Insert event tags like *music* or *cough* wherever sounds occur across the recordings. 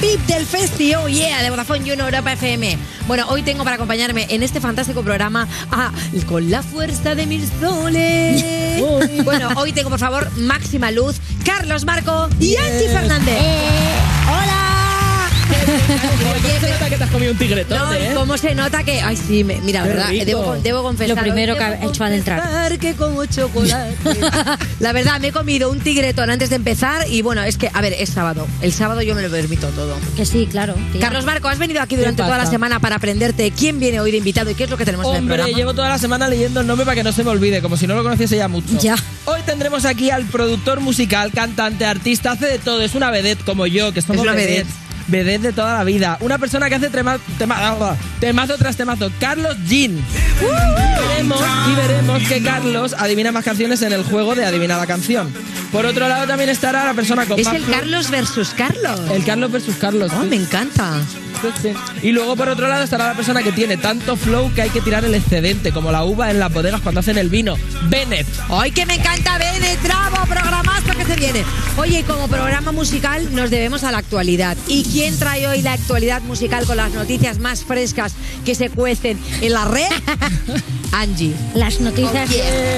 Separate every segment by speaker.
Speaker 1: VIP del Festi, oh yeah, de Vodafone en Europa FM. Bueno, hoy tengo para acompañarme en este fantástico programa a Con la fuerza de mis soles. *laughs* bueno, hoy tengo por favor máxima luz, Carlos Marco y Angie Fernández.
Speaker 2: ¿Cómo se nota que te has comido un tigretón,
Speaker 1: No,
Speaker 2: eh?
Speaker 1: cómo se nota que. Ay, sí, me- mira,
Speaker 2: Qué
Speaker 1: verdad, debo, debo confesar.
Speaker 3: Lo primero que ha hecho al entrar.
Speaker 1: que como chocolate. *laughs* La verdad, me he comido un tigretón antes de empezar y bueno, es que, a ver, es sábado. El sábado yo me lo permito todo.
Speaker 3: Que sí, claro.
Speaker 1: Carlos Marco, has venido aquí durante toda la semana para aprenderte quién viene hoy de invitado y qué es lo que tenemos en el
Speaker 2: Hombre,
Speaker 1: programa.
Speaker 2: llevo toda la semana leyendo el nombre para que no se me olvide, como si no lo conociese ya mucho.
Speaker 3: Ya.
Speaker 2: Hoy tendremos aquí al productor musical, cantante, artista, hace de todo, es una vedette como yo, que somos
Speaker 1: Es una
Speaker 2: vedettes.
Speaker 1: vedette.
Speaker 2: Vedette de toda la vida. Una persona que hace tema, tema- temazo tras temazo. Carlos Jean. Y veremos, y veremos que Carlos adivina más canciones en el juego de Adivina la canción. Por otro lado también estará la persona con
Speaker 1: Es
Speaker 2: más
Speaker 1: el Carlos versus Carlos.
Speaker 2: El Carlos versus Carlos.
Speaker 1: Oh,
Speaker 2: sí.
Speaker 1: me encanta.
Speaker 2: Y luego por otro lado estará la persona que tiene tanto flow que hay que tirar el excedente, como la uva en las bodegas cuando hacen el vino. Bennett.
Speaker 1: ¡Ay, que me encanta Bennett! ¡Bravo! Programazo que se viene. Oye, y como programa musical nos debemos a la actualidad. ¿Y quién trae hoy la actualidad musical con las noticias más frescas que se cuecen en la red? *laughs* Angie.
Speaker 3: Las noticias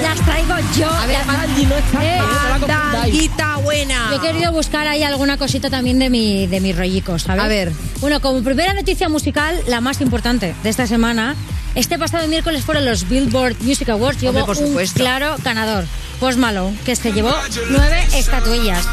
Speaker 3: las traigo yo.
Speaker 1: A ver,
Speaker 2: Angie no está.
Speaker 3: Eh,
Speaker 2: no la
Speaker 1: ¡Anda,
Speaker 2: confundáis.
Speaker 1: Anguita buena!
Speaker 3: Yo he querido buscar ahí alguna cosita también de mi, de mis rollicos, ¿sabes?
Speaker 1: A ver.
Speaker 3: Bueno, como primera noticia musical, la más importante de esta semana, este pasado miércoles fueron los Billboard Music Awards y hubo
Speaker 1: por
Speaker 3: un claro ganador, Post Malone, que se llevó nueve estatuillas.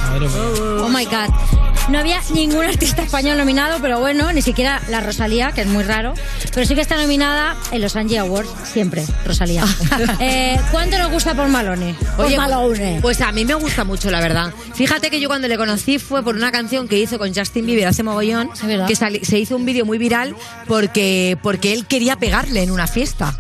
Speaker 3: Oh my god. No había ningún artista español nominado, pero bueno, ni siquiera la Rosalía, que es muy raro. Pero sí que está nominada en los Angie Awards, siempre, Rosalía. *laughs* Eh, ¿Cuánto nos gusta por Malone? Post
Speaker 1: Oye,
Speaker 3: Malone.
Speaker 1: pues a mí me gusta mucho, la verdad. Fíjate que yo cuando le conocí fue por una canción que hizo con Justin Bieber hace mogollón, que se hizo un vídeo muy viral porque, porque él quería pegarle en una fiesta.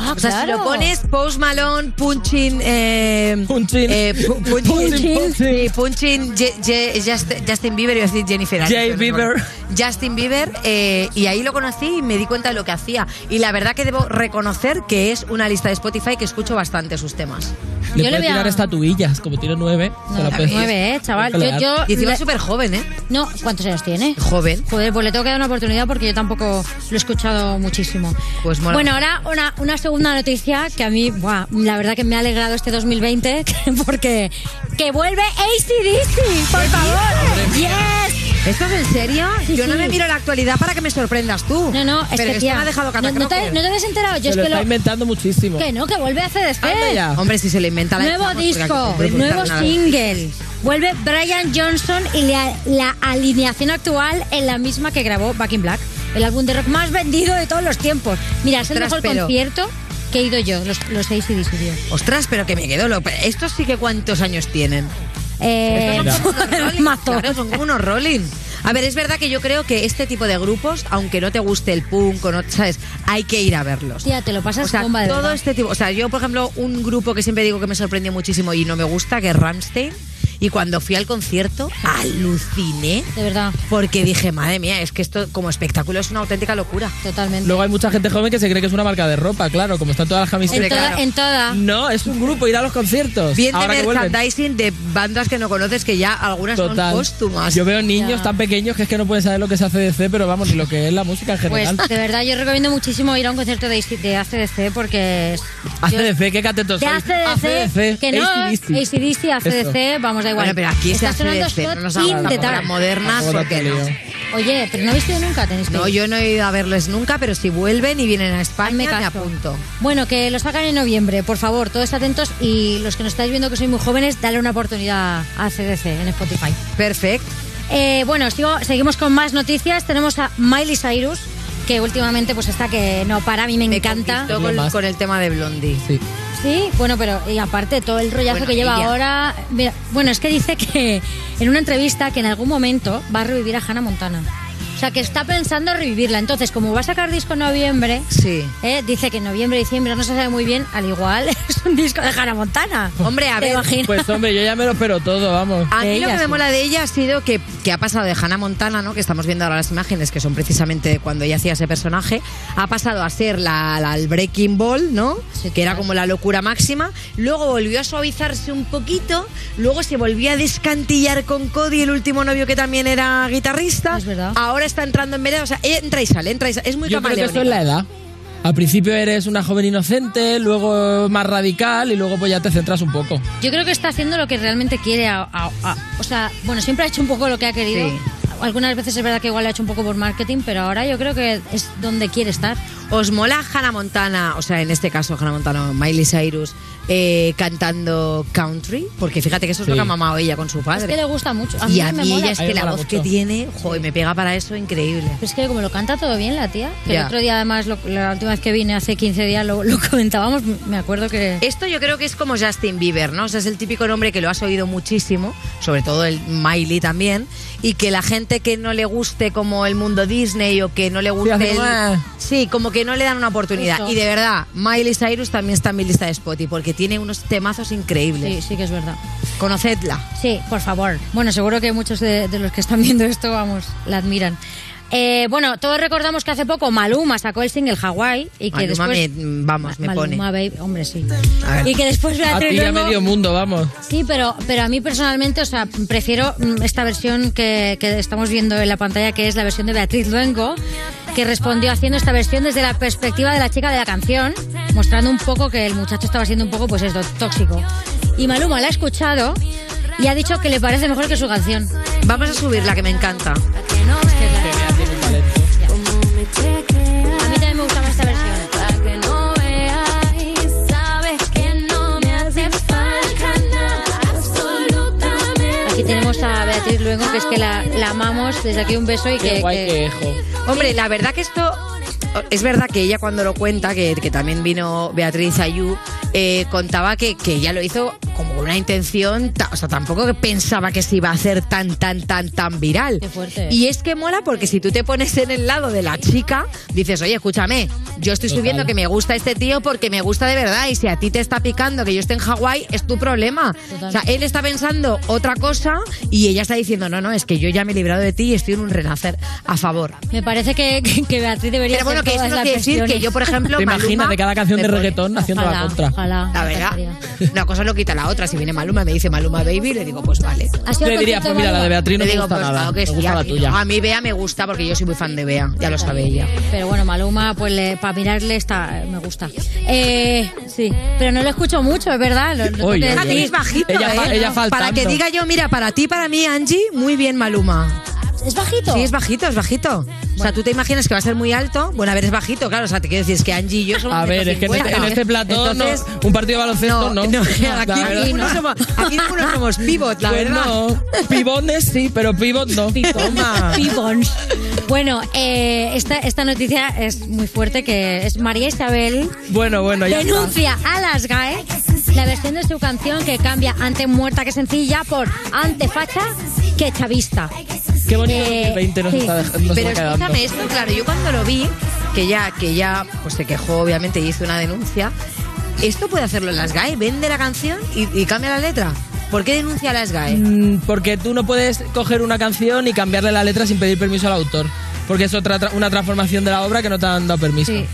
Speaker 3: Ah,
Speaker 1: O sea, si
Speaker 3: claro.
Speaker 1: lo pones Post Malone, Punching... Eh,
Speaker 2: Punching.
Speaker 1: eh, pu- punching,
Speaker 2: Punching.
Speaker 1: sí, punching Je- Je- Just- Justin Bieber, iba a decir Jennifer
Speaker 2: Jay Bieber.
Speaker 1: Justin Bieber, eh, y ahí lo conocí y me di cuenta de lo que hacía. Y la verdad que debo reconocer que es una lista de Spotify que escucho bastante sus temas.
Speaker 2: Le
Speaker 3: Yo le voy a-
Speaker 2: tirar estatuillas, como tiene nueve. se la
Speaker 3: No,
Speaker 2: puede-
Speaker 3: nueve, eh, chaval. Yo, yo
Speaker 1: Y encima
Speaker 3: le-
Speaker 1: es súper joven, ¿eh?
Speaker 3: No, ¿cuántos años tiene?
Speaker 1: Joven.
Speaker 3: Joder, pues le tengo que dar una oportunidad porque yo tampoco lo he escuchado muchísimo.
Speaker 1: Pues mola
Speaker 3: bueno, ahora una, una segunda noticia que a mí, buah, la verdad que me ha alegrado este 2020 *laughs* porque que vuelve ACDC, por favor. Yes.
Speaker 1: ¿Esto es en serio?
Speaker 3: Sí,
Speaker 1: Yo no
Speaker 3: sí.
Speaker 1: me miro la actualidad para que me sorprendas tú.
Speaker 3: No, no, es
Speaker 1: Pero
Speaker 3: que tía,
Speaker 1: me ha dejado
Speaker 3: no, no, te, no te habías enterado, yo
Speaker 2: Se
Speaker 3: es
Speaker 2: lo
Speaker 3: que
Speaker 2: está
Speaker 3: lo
Speaker 2: inventando muchísimo.
Speaker 3: que no, que vuelve.
Speaker 2: Anda ya.
Speaker 1: Hombre, si se le inventa la
Speaker 3: Nuevo disco, nuevo single. Vuelve Brian Johnson y la, la alineación actual en la misma que grabó Back in Black, el álbum de rock más vendido de todos los tiempos. Mira, es el
Speaker 1: Ostras,
Speaker 3: mejor
Speaker 1: pero-
Speaker 3: concierto que he ido yo, los, los ACDC, tío.
Speaker 1: Ostras, pero que me quedo loco. ¿Estos sí que cuántos años tienen?
Speaker 3: Eh,
Speaker 1: Estos son *laughs* como unos Rolling, claro, son como unos rolling. A ver, es verdad que yo creo que este tipo de grupos, aunque no te guste el punk o no, ¿sabes? Hay que ir a verlos.
Speaker 3: Tía, te lo pasas
Speaker 1: O sea,
Speaker 3: bomba de
Speaker 1: todo
Speaker 3: verdad.
Speaker 1: este tipo. O sea, yo, por ejemplo, un grupo que siempre digo que me sorprendió muchísimo y no me gusta, que es Ramstein. Y cuando fui al concierto, aluciné.
Speaker 3: De verdad,
Speaker 1: Porque dije, madre mía, es que esto como espectáculo es una auténtica locura.
Speaker 3: totalmente.
Speaker 2: Luego hay mucha gente joven que se cree que es una marca de ropa, claro, como están todas las
Speaker 3: en,
Speaker 2: camisetas.
Speaker 3: toda,
Speaker 1: claro.
Speaker 3: en toda.
Speaker 2: No, es un grupo, ir a los conciertos.
Speaker 1: Bien de merchandising de bandas que no conoces, que ya algunas
Speaker 2: Total.
Speaker 1: son póstumas.
Speaker 2: Yo veo niños
Speaker 3: Ya.
Speaker 2: tan pequeños que es que no pueden saber lo que es ACDC, pero vamos, ni lo que es la música en
Speaker 3: Pues
Speaker 2: general.
Speaker 3: de verdad yo recomiendo muchísimo ir a un concierto de, de ACDC porque es... yo-
Speaker 2: ACDC, qué catetos
Speaker 3: de
Speaker 2: sois.
Speaker 3: ACDC, que no,
Speaker 2: AC/DC.
Speaker 3: ACDC, ACDC, vamos, da igual.
Speaker 1: Bueno, pero aquí se
Speaker 3: Está sonando
Speaker 1: hace
Speaker 3: Scott
Speaker 1: no nos hagamos las modernas,
Speaker 2: Tampoco
Speaker 1: porque no.
Speaker 3: Oye, pero no habéis ido nunca, tenéis que
Speaker 1: No,
Speaker 3: ir.
Speaker 1: yo no he ido a verles nunca, pero si vuelven y vienen a España, me,
Speaker 3: caso.
Speaker 1: apunto.
Speaker 3: Bueno, que lo sacan en noviembre, por favor, todos atentos y los que nos estáis viendo que sois muy jóvenes, dale una oportunidad a CDC en Spotify.
Speaker 1: Perfecto.
Speaker 3: Eh, bueno, sigo- seguimos con más noticias. Tenemos a Miley Cyrus, que últimamente pues está que no para, a mí me
Speaker 1: Me
Speaker 3: encanta.
Speaker 1: con, el tema de Blondie.
Speaker 2: Sí.
Speaker 3: Sí, bueno, pero y aparte todo el rollazo
Speaker 1: Bueno,
Speaker 3: que lleva
Speaker 1: ella.
Speaker 3: ahora. mira, bueno, es que dice que en una entrevista que en algún momento va a revivir a Hannah Montana. O sea, que está pensando revivirla. Entonces, como va a sacar disco en noviembre,
Speaker 1: Sí.
Speaker 3: eh, dice que en noviembre, diciembre no se sabe muy bien, al igual *laughs* es un disco de Hannah Montana.
Speaker 1: Hombre, a
Speaker 3: ¿Te
Speaker 1: ver.
Speaker 3: imaginas?
Speaker 2: Pues hombre, yo ya me lo espero todo, vamos.
Speaker 1: A mí lo que me
Speaker 3: sí.
Speaker 1: mola de ella ha sido que, que ha pasado de Hannah Montana, ¿no? que estamos viendo ahora las imágenes, que son precisamente cuando ella hacía ese personaje, ha pasado a ser la, la- el Breaking Ball, ¿no?
Speaker 3: Sí,
Speaker 1: que era como la locura máxima. Luego volvió a suavizarse un poquito, luego se volvió a descantillar con Cody, el último novio que también era guitarrista.
Speaker 3: Es verdad.
Speaker 1: Ahora está entrando en vereda, o sea, entra y sale, entra y sale. Es muy
Speaker 2: Yo creo que eso es la edad. Al principio eres una joven inocente, luego más radical y luego pues ya te centras un poco.
Speaker 3: Yo creo que está haciendo lo que realmente quiere. a- a- a- o sea, bueno, siempre ha hecho un poco lo que ha querido.
Speaker 1: Sí.
Speaker 3: Algunas veces es verdad que igual lo ha hecho un poco por marketing, pero ahora yo creo que es donde quiere estar.
Speaker 1: ¿Os mola Hannah Montana, o sea, en este caso Hannah Montana, Miley Cyrus, eh, cantando country? Porque fíjate que eso es lo que ha mamado ella con su
Speaker 3: Es
Speaker 1: padre.
Speaker 3: que le gusta mucho. A
Speaker 1: y
Speaker 3: mí me
Speaker 1: mí
Speaker 3: mola.
Speaker 1: ella es que la voz que tiene, joder, me pega para eso increíble.
Speaker 3: Pero es que como lo canta todo bien la tía, que el otro día además, lo- la última vez que vine hace 15 días lo, lo *laughs* comentábamos, me acuerdo que...
Speaker 1: Esto yo creo que es como Justin Bieber, ¿no? O sea, es el típico nombre que lo has oído muchísimo, sobre todo el Miley también, y que la gente que no le guste como el mundo Disney o que no le guste el-
Speaker 2: "Ah".
Speaker 1: Sí, como que no le dan una oportunidad. Y de verdad, Miley Cyrus también está en mi lista de Spotify porque tiene unos temazos increíbles.
Speaker 3: Sí, sí que es verdad.
Speaker 1: Conocedla.
Speaker 3: Sí, por favor. Bueno, seguro que muchos de, de los que están viendo esto, vamos, la admiran. Eh, bueno, todos recordamos que hace poco Maluma sacó el single Hawaii y que
Speaker 1: Maluma
Speaker 3: después...
Speaker 1: me- vamos, me
Speaker 3: Maluma,
Speaker 1: pone.
Speaker 3: baby, hombre, sí.
Speaker 1: A.
Speaker 3: Y que después
Speaker 2: A
Speaker 3: Beatriz
Speaker 2: ti ya
Speaker 3: Luengo-
Speaker 2: medio mundo, vamos.
Speaker 3: Sí, pero, pero a mí personalmente, o sea, prefiero mm, esta versión que, que estamos viendo en la pantalla, que es la versión de Beatriz Luengo, que respondió haciendo esta versión desde la perspectiva de la chica de la canción, mostrando un poco que el muchacho estaba siendo un poco, pues esto, tóxico. Y Maluma la ha escuchado y ha dicho que le parece mejor que su canción.
Speaker 1: Vamos a subirla, que me encanta.
Speaker 3: A tenemos a Beatriz Luengo, que es que la, la amamos. Desde aquí un beso y
Speaker 2: Qué
Speaker 3: que...
Speaker 2: guay
Speaker 3: que-
Speaker 2: que ejo.
Speaker 1: Hombre, la verdad que esto es verdad que ella cuando lo cuenta, que, que también vino Beatriz Ayú, eh, contaba que, que ella lo hizo como una intención, o sea, tampoco que pensaba que se iba a hacer tan, tan, tan, tan viral.
Speaker 3: Qué fuerte.
Speaker 1: Y es que mola porque si tú te pones en el lado de la chica, dices, oye, escúchame, yo estoy
Speaker 2: Total.
Speaker 1: subiendo que me gusta este tío porque me gusta de verdad y si a ti te está picando que yo esté en Hawái, es tu problema.
Speaker 3: Total.
Speaker 1: O sea, él está pensando otra cosa y ella está diciendo, no, no, es que yo ya me he librado de ti y estoy en un renacer a favor.
Speaker 3: Me parece que, que, que Beatriz debería
Speaker 1: Pero bueno, que eso no quiere decir que yo, por ejemplo,
Speaker 2: Te imaginas de cada canción de reggaetón haciendo la contra.
Speaker 3: Ojalá.
Speaker 1: La verdad, una cosa no quita la otra. Si viene Maluma me dice Maluma Baby, le digo, pues vale.
Speaker 3: ¿Has ido
Speaker 2: Yo le diría, pues mira, la de? Beatriz no
Speaker 1: le
Speaker 2: me
Speaker 1: digo,
Speaker 2: gusta
Speaker 1: pues
Speaker 2: nada.
Speaker 1: claro que
Speaker 2: me
Speaker 1: sí.
Speaker 2: gusta
Speaker 1: A
Speaker 2: la
Speaker 1: mí,
Speaker 2: tuya.
Speaker 1: no. a mí Bea me gusta porque yo soy muy fan de Bea, ya lo sabe ella.
Speaker 3: Pero bueno, Maluma, pues le, para mirarle está, me gusta. Eh, sí, pero no lo escucho mucho, es verdad. Lo, lo
Speaker 2: Oye, oye.
Speaker 1: Es bajito,
Speaker 2: Ella
Speaker 1: ¿eh?
Speaker 2: ella faltando.
Speaker 1: Para que diga yo, mira, para ti, para mí, Angie, muy bien Maluma.
Speaker 3: ¿Es bajito?
Speaker 1: Sí, es bajito, es bajito. O sea, tú te imaginas que va a ser muy alto. Bueno, a ver, es bajito, claro. O sea, te quiero decir, es que Angie y yo somos
Speaker 2: A ver, es que en este, en este plató, no,
Speaker 1: Entonces,
Speaker 2: un partido de baloncesto, no.
Speaker 1: no, *laughs*
Speaker 2: La
Speaker 1: aquí, ninguno somos, aquí ninguno somos pivot, la
Speaker 2: Pues
Speaker 1: verdad.
Speaker 2: no. Pibones sí, pero pivot no. Toma. *laughs*
Speaker 3: Pibons. Bueno, eh, esta, esta noticia es muy fuerte, que es María Isabel
Speaker 2: Bueno, bueno, ya está.
Speaker 3: denuncia a las GAE la versión de su canción que cambia ante muerta que sencilla por ante facha que chavista.
Speaker 2: Qué bonito
Speaker 3: Eh,
Speaker 2: 2020 nos
Speaker 3: sí.
Speaker 2: está, dej- nos
Speaker 1: Pero escúchame esto, claro, yo cuando lo vi, que ya, que ya pues se quejó obviamente y hizo una denuncia, esto puede hacerlo en las GAE, vende la canción y, y cambia la letra. ¿Por qué denuncia a las GAE?
Speaker 2: Mm, Porque tú no puedes coger una canción y cambiarle la letra sin pedir permiso al autor. Porque es otra tra- una transformación de la obra que no te han dado permiso.
Speaker 3: Sí.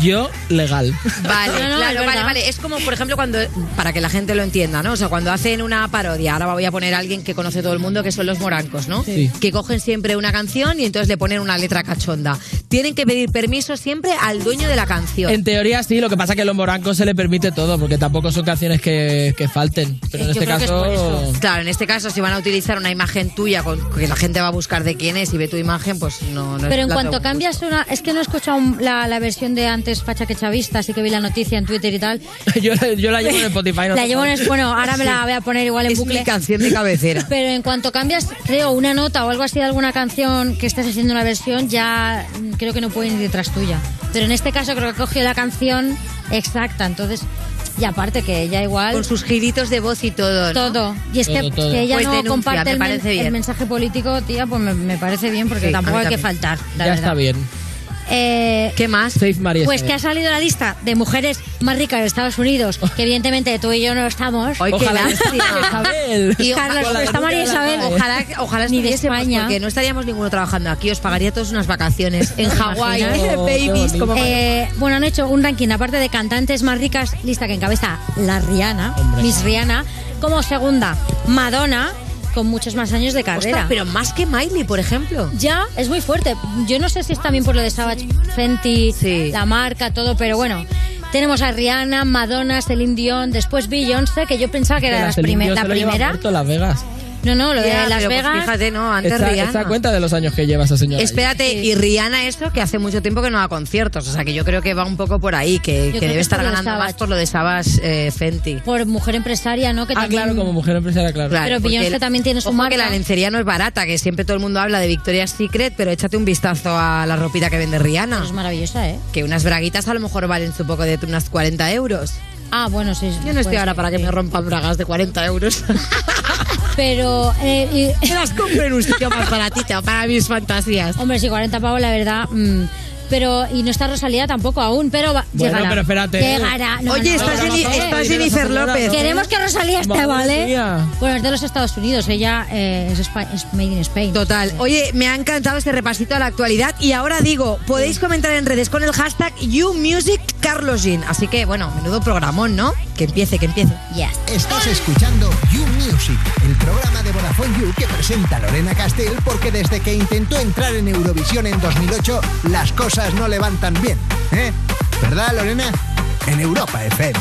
Speaker 2: Yo, legal.
Speaker 1: Vale,
Speaker 3: No, no, es
Speaker 1: claro, vale, vale. Es como, por ejemplo, cuando, para que la gente lo entienda, ¿no? O sea, cuando hacen una parodia, ahora voy a poner a alguien que conoce todo el mundo, que son los morancos, ¿no?
Speaker 2: Sí.
Speaker 1: Que cogen siempre una canción y entonces le ponen una letra cachonda. Tienen que pedir permiso siempre al dueño de la canción.
Speaker 2: En teoría sí, lo que pasa es que a los morancos se le permite todo, porque tampoco son canciones que, que falten. Pero en
Speaker 3: Yo
Speaker 2: este
Speaker 3: es
Speaker 2: caso...
Speaker 1: Claro, en este caso, si van a utilizar una imagen tuya con que la gente va a buscar de quién es y ve tu imagen, pues no, no es
Speaker 3: Pero en cuanto cambias una... Es que no he escuchado la, la versión de antes facha que chavista, así que vi la noticia en Twitter y tal. *laughs*
Speaker 2: yo, yo la llevo en Spotify. no *laughs*
Speaker 3: la llevo en... Bueno, ahora me la voy a poner igual en
Speaker 1: Es
Speaker 3: bucle.
Speaker 1: mi canción de cabecera. *laughs*
Speaker 3: Pero en cuanto cambias, creo, una nota o algo así de alguna canción que estés haciendo una versión, ya creo que no pueden ir detrás tuya. Pero en este caso creo que ha cogido la canción exacta, entonces Y aparte que ella igual...
Speaker 1: Con sus giritos de voz y todo. ¿no?
Speaker 3: Todo. Y es que,
Speaker 2: Todo, todo.
Speaker 3: que ella
Speaker 1: Pues
Speaker 3: no
Speaker 1: denuncia,
Speaker 3: comparte
Speaker 1: me
Speaker 3: el, men-
Speaker 1: parece bien.
Speaker 3: el mensaje político, tía, pues me, me parece bien porque
Speaker 1: Sí,
Speaker 3: tampoco hay que faltar. la
Speaker 2: Ya
Speaker 3: verdad.
Speaker 2: está bien.
Speaker 3: Eh,
Speaker 1: ¿Qué más?
Speaker 2: Safe María.
Speaker 3: pues que ha salido la lista de mujeres más ricas de Estados Unidos, que evidentemente tú y yo no estamos.
Speaker 1: Ay, qué
Speaker 2: Ojalá. Isabel.
Speaker 1: Y
Speaker 3: Carlos,
Speaker 2: Con la
Speaker 3: está María Isabel.
Speaker 1: Ojalá, ojalá
Speaker 3: Ni de España.
Speaker 1: porque no estaríamos ninguno trabajando aquí. Os pagaría todas unas vacaciones en Hawái.
Speaker 2: Oh, qué
Speaker 1: Babies, como
Speaker 3: Eh, bueno, han hecho un ranking, aparte de cantantes más ricas, lista que encabeza la Rihanna,
Speaker 2: Hombre.
Speaker 3: Miss Rihanna, como segunda, Madonna, con muchos más años de carrera.
Speaker 1: Ostras, pero más que Miley, por ejemplo.
Speaker 3: Ya, es muy fuerte. Yo no sé si es también por lo de Savage Fenty,
Speaker 1: Sí.
Speaker 3: la marca, todo, pero bueno. Tenemos a Rihanna, Madonna, Celine Dion, después Beyoncé, que yo pensaba que era
Speaker 2: la
Speaker 3: las
Speaker 2: Dion
Speaker 3: la primera.
Speaker 2: Las Vegas.
Speaker 3: No, no, lo de
Speaker 1: Ya,
Speaker 3: Las
Speaker 1: pero pues
Speaker 3: Vegas.
Speaker 1: fíjate, no, antes
Speaker 2: Esta,
Speaker 1: Rihanna.
Speaker 2: esta cuenta de los años que lleva esa señora. ahí.
Speaker 1: Espérate, y Rihanna eso que hace mucho tiempo que no da conciertos, o sea que yo creo que va un poco por ahí, que, que
Speaker 3: creo
Speaker 1: debe
Speaker 3: que es
Speaker 1: estar
Speaker 3: por lo de
Speaker 1: ganando más por lo de Savas eh, Fenty.
Speaker 3: Por mujer empresaria, ¿no? Que
Speaker 2: Ah,
Speaker 3: también-
Speaker 2: claro, como mujer empresaria, claro.
Speaker 1: Claro,
Speaker 3: Pero
Speaker 1: porque
Speaker 3: Beyoncé
Speaker 1: el-
Speaker 3: también tiene su
Speaker 1: ojo
Speaker 3: marca.
Speaker 1: que la lencería no es barata, que siempre todo el mundo habla de Victoria's Secret, pero échate un vistazo a la ropita que vende Rihanna.
Speaker 3: Es maravillosa, ¿eh?
Speaker 1: Que unas braguitas a lo mejor valen su poco de unas 40 euros.
Speaker 3: Ah, bueno, sí.
Speaker 1: Yo no estoy ahora para que me rompan bragas de 40 euros. *laughs*
Speaker 3: Pero, eh, y-
Speaker 1: Me las compro en un sitio más *laughs* baratito para mis fantasías.
Speaker 3: hombre, sí, 40 pavos, la verdad. mm, pero, y no está Rosalía tampoco aún, pero va-
Speaker 2: Bueno,
Speaker 3: llegará.
Speaker 2: pero espérate.
Speaker 3: Llegará. No,
Speaker 1: Oye,
Speaker 3: no,
Speaker 1: está,
Speaker 3: no,
Speaker 1: Jenny-
Speaker 3: no, no,
Speaker 1: está
Speaker 2: no,
Speaker 1: Jennifer López.
Speaker 3: Queremos que Rosalía esté,
Speaker 2: Madre
Speaker 3: ¿vale?
Speaker 2: mía.
Speaker 3: Bueno, es de los Estados Unidos, ella eh, es, made in Spain.
Speaker 1: Total. Oye, me ha encantado este repasito a la actualidad y ahora digo, podéis comentar en redes con el hashtag YouMusicCarlosGin. Así que, bueno, menudo programón, ¿no? Que empiece, que empiece.
Speaker 3: Yes.
Speaker 4: Estás escuchando You Music, el programa de Vodafone You que presenta Lorena Castell porque desde que intentó entrar en Eurovisión en 2008 las cosas no le van tan bien. ¿Eh? ¿Verdad, Lorena? En Europa FM.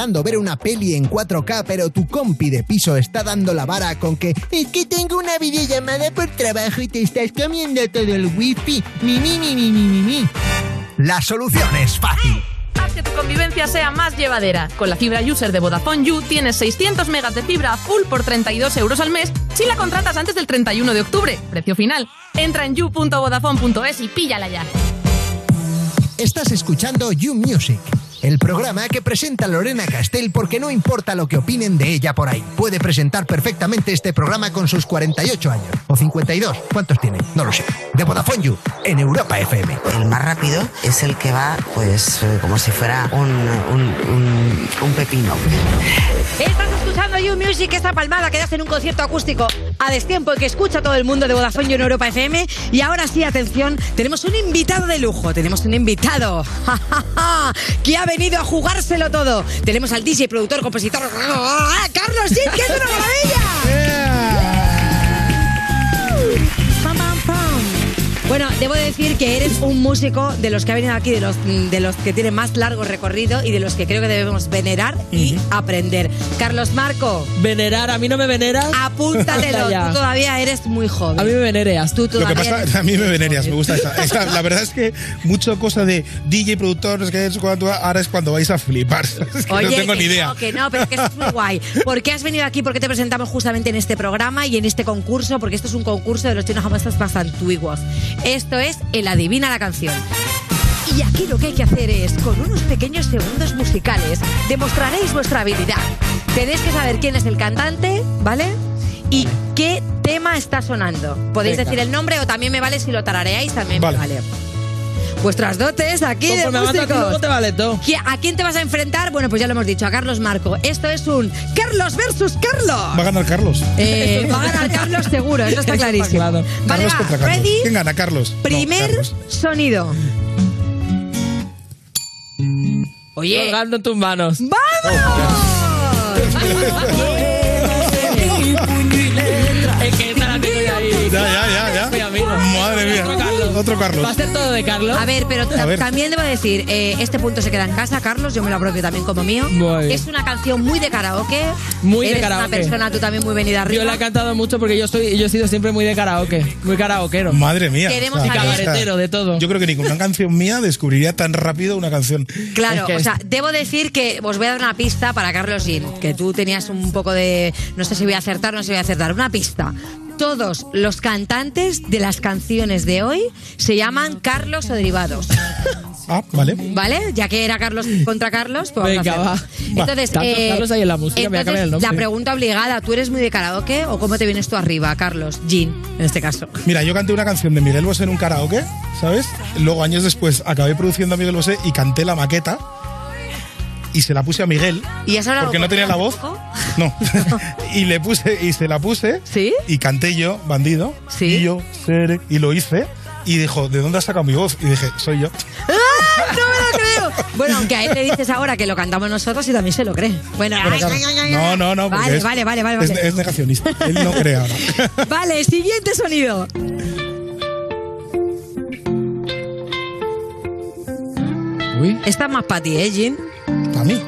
Speaker 4: Intentando ver una peli en 4K pero tu compi de piso está dando la vara con que es que tengo una videollamada por trabajo y te estás comiendo todo el wifi, mi mi mi mi mi mi. La solución es fácil.
Speaker 5: harás que tu convivencia sea más llevadera. Con la fibra user de Vodafone You tienes 600 megas de fibra full por 32 euros al mes si la contratas antes del 31 de octubre. Precio final. Entra en you.vodafone.es y píllala ya.
Speaker 4: Estás escuchando You Music, el programa que presenta Lorena Castell porque no importa lo que opinen de ella por ahí. Puede presentar perfectamente este programa con sus 48 años. O 52. ¿Cuántos tiene? No lo sé. De Vodafone You, en Europa FM.
Speaker 6: El más rápido es el que va, pues, eh, como si fuera un, un, un- un pepino.
Speaker 1: Estás escuchando You Music, esta palmada que das en un concierto acústico a destiempo y que escucha todo el mundo de Vodafone You en Europa FM. Y ahora sí, atención, tenemos un invitado de lujo. Tenemos un invitado *laughs* ja, ja, ja, que ha venido a jugárselo todo. Tenemos al DJ, productor, compositor, ¡ah! Carlos Gil, que es una maravilla. Bueno, debo decir que eres un músico de los que ha venido aquí, de los, de los que tiene más largo recorrido y de los que creo que debemos venerar y aprender. Carlos Marco,
Speaker 2: Venerar, a mí no me veneras.
Speaker 1: apúntatelo. *laughs* Tú todavía eres muy joven.
Speaker 2: A mí me venereas.
Speaker 1: Tú
Speaker 7: Lo que
Speaker 1: todavía
Speaker 7: pasa,
Speaker 1: eres-
Speaker 7: a mí me venerías, me gusta esa. esa- la verdad es que mucho cosa de DJ, productor, no sé qué, es cuando, ahora es cuando vais a flipar. *laughs* Es que
Speaker 1: Oye,
Speaker 7: no tengo
Speaker 1: que
Speaker 7: ni idea.
Speaker 1: No, que no, pero que es muy guay. ¿Por qué has venido aquí? ¿Por qué te presentamos justamente en este programa y en este concurso? Porque esto es un concurso de los chinos jamonesas más antiguos. Esto es el Adivina la canción. Y aquí lo que hay que hacer es, con unos pequeños segundos musicales, demostraréis vuestra habilidad. Tenéis que saber quién es el cantante, ¿vale? Y qué tema está sonando. Podéis
Speaker 2: Venga.
Speaker 1: decir el nombre o también me vale si lo tarareáis, también
Speaker 7: Vale.
Speaker 1: me vale. Vuestras dotes aquí de músicos.
Speaker 2: luego te vale todo.
Speaker 1: ¿Qui- ¿A quién te vas a enfrentar? Bueno, pues ya lo hemos dicho, a Carlos Marco. Esto es un Carlos versus Carlos.
Speaker 7: Va a ganar Carlos.
Speaker 1: Eh, *laughs* va a ganar Carlos seguro, eso está
Speaker 2: Eso está
Speaker 1: clarísimo.
Speaker 2: claro.
Speaker 1: Vale,
Speaker 7: Carlos
Speaker 1: va,
Speaker 7: contra Carlos.
Speaker 1: ready.
Speaker 7: ¿Quién gana, Carlos? No,
Speaker 1: Primer
Speaker 7: Carlos.
Speaker 1: sonido. Oye,
Speaker 2: Colgando en tus manos. Es *laughs* Otro Carlos. Va a ser todo de Carlos.
Speaker 1: a ver, pero
Speaker 7: A ver.
Speaker 1: también debo decir, eh, este punto se queda en casa, Carlos, yo me lo apropio también como mío. Es una canción muy de karaoke.
Speaker 2: Muy de
Speaker 1: Eres
Speaker 2: karaoke.
Speaker 1: una persona tú también muy venida arriba.
Speaker 2: Yo la he cantado mucho porque yo soy, yo he sido siempre muy de karaoke, muy karaoquero.
Speaker 7: Madre mía.
Speaker 1: Queremos
Speaker 7: O sea,
Speaker 2: Cabaretero, de todo.
Speaker 7: Yo creo que ni con una canción mía descubriría tan rápido una canción.
Speaker 1: Claro,
Speaker 2: Es que
Speaker 1: o sea, debo decir que os voy a dar una pista para Carlos Gin, que tú tenías un poco de. No sé si voy a acertar o no sé si voy a acertar. Una pista. Todos los cantantes de las canciones de hoy se llaman Carlos o derivados.
Speaker 7: Ah, vale.
Speaker 1: ¿Vale? Ya que era Carlos contra Carlos, pues vamos
Speaker 2: Venga,
Speaker 1: a
Speaker 2: va.
Speaker 1: hacerlo. Entonces, eh,
Speaker 2: Carlos hay en la música, me voy a cambiar el
Speaker 1: entonces,
Speaker 2: nombre.
Speaker 1: la pregunta obligada, ¿tú eres muy de karaoke o cómo te vienes tú arriba, Carlos? Gin, en este caso.
Speaker 7: Mira, yo canté una canción de Miguel Bosé en un karaoke, ¿sabes? Luego, años después, acabé produciendo a Miguel Bosé y canté la maqueta. Y se la puse a Miguel.
Speaker 1: ¿Y has hablado
Speaker 7: Porque no tenía la voz. *laughs* No. *laughs* y le puse, y se la puse.
Speaker 1: ¿Sí?
Speaker 7: Y canté yo, bandido.
Speaker 1: Sí.
Speaker 7: Y yo, seré. Y lo hice. Y dijo, ¿de dónde has sacado mi voz? Y dije, soy yo. *laughs*
Speaker 1: ¡Ah! ¡No me lo creo! Bueno, aunque a él le dices ahora que lo cantamos nosotros y también se lo cree. Bueno, ay,
Speaker 7: Claro.
Speaker 1: ay, ay, ay,
Speaker 7: No, no, no.
Speaker 1: Vale,
Speaker 7: es-
Speaker 1: vale, vale, vale.
Speaker 7: Es,
Speaker 1: vale.
Speaker 7: es negacionista. Él no cree ahora.
Speaker 1: Vale, siguiente sonido.
Speaker 2: Uy.
Speaker 1: Esta es más para ti, ¿eh, Jin?
Speaker 7: Para mí.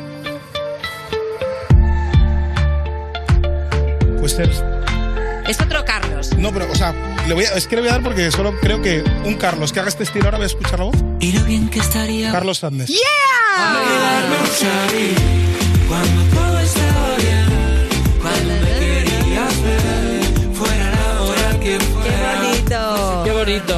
Speaker 7: Pues ser.
Speaker 1: Es otro Carlos.
Speaker 7: No, pero, o sea, le voy a- es que le voy a dar porque solo creo que un Carlos que haga este estilo ahora voy a escuchar la voz.
Speaker 6: Y lo bien que estaría
Speaker 7: Carlos Sandes.
Speaker 6: cuando todo estaba bien,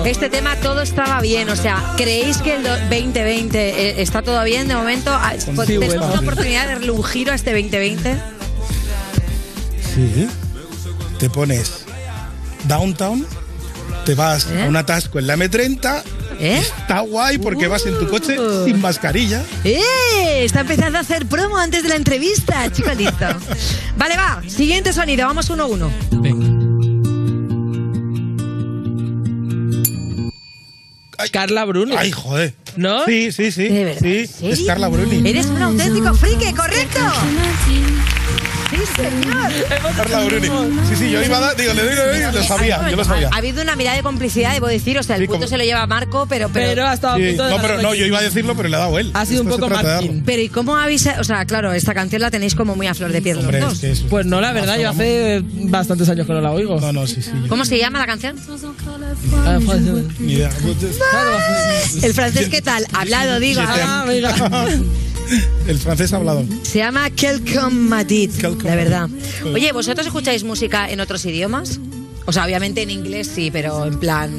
Speaker 1: Este tema todo estaba bien, o sea, ¿creéis que el do- 2020 eh, está todo bien de momento? Ah,
Speaker 7: Sí,
Speaker 1: ¿Tenemos una oportunidad de darle un giro a este 2020?
Speaker 7: Sí. Te pones downtown, te vas
Speaker 1: ¿Eh?
Speaker 7: a un atasco en la M30.
Speaker 1: ¿Eh?
Speaker 7: Está guay porque vas en tu coche
Speaker 1: Uh.
Speaker 7: sin mascarilla.
Speaker 1: ¡Eh! Está empezando a hacer promo antes de la entrevista, chico listo. *laughs* Vale, va, siguiente sonido, vamos uno a uno.
Speaker 2: Carla Bruni.
Speaker 7: Ay, joder.
Speaker 2: ¿No?
Speaker 7: Sí, sí, sí.
Speaker 1: ¿De verdad?
Speaker 7: Sí,
Speaker 1: ¿En serio?
Speaker 7: es Carla Bruni.
Speaker 1: Eres un auténtico friki, correcto. Sí, señor.
Speaker 7: Carla Bruni. Sí, sí, yo iba a dar, digo, le doy, le doy, lo sabía, yo lo sabía.
Speaker 1: Ha habido una mirada de complicidad, debo decir. O sea, el
Speaker 7: Sí,
Speaker 1: punto
Speaker 7: como-
Speaker 1: se lo lleva Marco, pero. Pero,
Speaker 2: Pero ha estado a
Speaker 7: Sí,
Speaker 2: punto de
Speaker 7: no, pero no, yo iba a decirlo, pero le ha dado él.
Speaker 2: Ha sido un
Speaker 7: Esto se
Speaker 2: poco. Martín.
Speaker 1: Pero, ¿y cómo habéis.? O sea, claro, esta canción la tenéis como muy a flor de piel los
Speaker 7: Hombre,
Speaker 1: dos.
Speaker 7: es que eso-
Speaker 2: Pues no, la verdad, yo hace bastantes años que no la oigo.
Speaker 7: No, no, sí, sí.
Speaker 1: ¿Cómo se llama la canción?
Speaker 2: Ah, pues,
Speaker 7: idea.
Speaker 1: El francés, ¿qué tal? Hablado, digo.
Speaker 2: Ah. *laughs*
Speaker 7: El francés ha hablado.
Speaker 1: Se llama Quelcom Madid,
Speaker 7: Quelcom
Speaker 1: de verdad. Oye, ¿vosotros escucháis música en otros idiomas? O sea, obviamente en inglés sí, pero en plan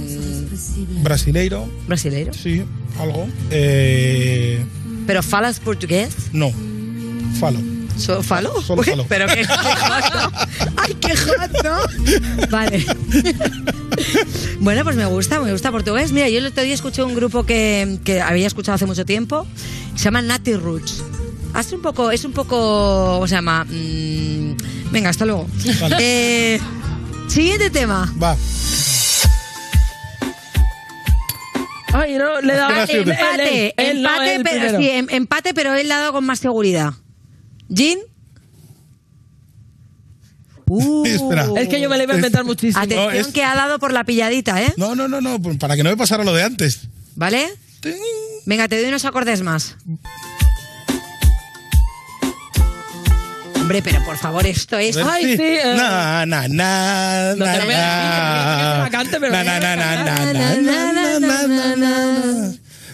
Speaker 7: Brasileiro,
Speaker 1: brasileiro.
Speaker 7: sí, algo. Eh,
Speaker 1: ¿Pero falas portugués?
Speaker 7: no, falo.
Speaker 1: ¿So, ¿Falo?
Speaker 7: Solo
Speaker 1: Uy,
Speaker 7: falo.
Speaker 1: Pero qué, qué hot, ¿no? ¡Ay, qué hot, ¿no? Vale. *laughs* Bueno, pues me gusta, me gusta portugués. Mira, yo el otro día escuché un grupo que, que había escuchado hace mucho tiempo. Se llama Natty Roots. Hace un poco, es un poco, ¿cómo se llama? Mm, venga, hasta luego.
Speaker 7: Vale. *laughs*
Speaker 1: Eh, siguiente tema.
Speaker 7: Va.
Speaker 2: Ay, no, le da
Speaker 7: Espera,
Speaker 2: él, él,
Speaker 1: Empate,
Speaker 2: él, él, no,
Speaker 1: empate, pero, sí, em- empate, pero él dado con más seguridad. ¿Jin? *laughs* Uh,
Speaker 7: Espera.
Speaker 2: Es que yo me la iba a inventar muchísimo.
Speaker 1: Atención
Speaker 7: No, es-
Speaker 1: que ha dado por la pilladita, ¿eh?
Speaker 7: No, no, no, no, para que no me pasara lo de antes.
Speaker 1: ¿Vale?
Speaker 7: Ting.
Speaker 1: Venga, te doy unos acordes más. Hombre, pero por favor, esto es.
Speaker 2: Ay, sí.
Speaker 7: Na, na, na,
Speaker 2: No,
Speaker 7: na,
Speaker 2: que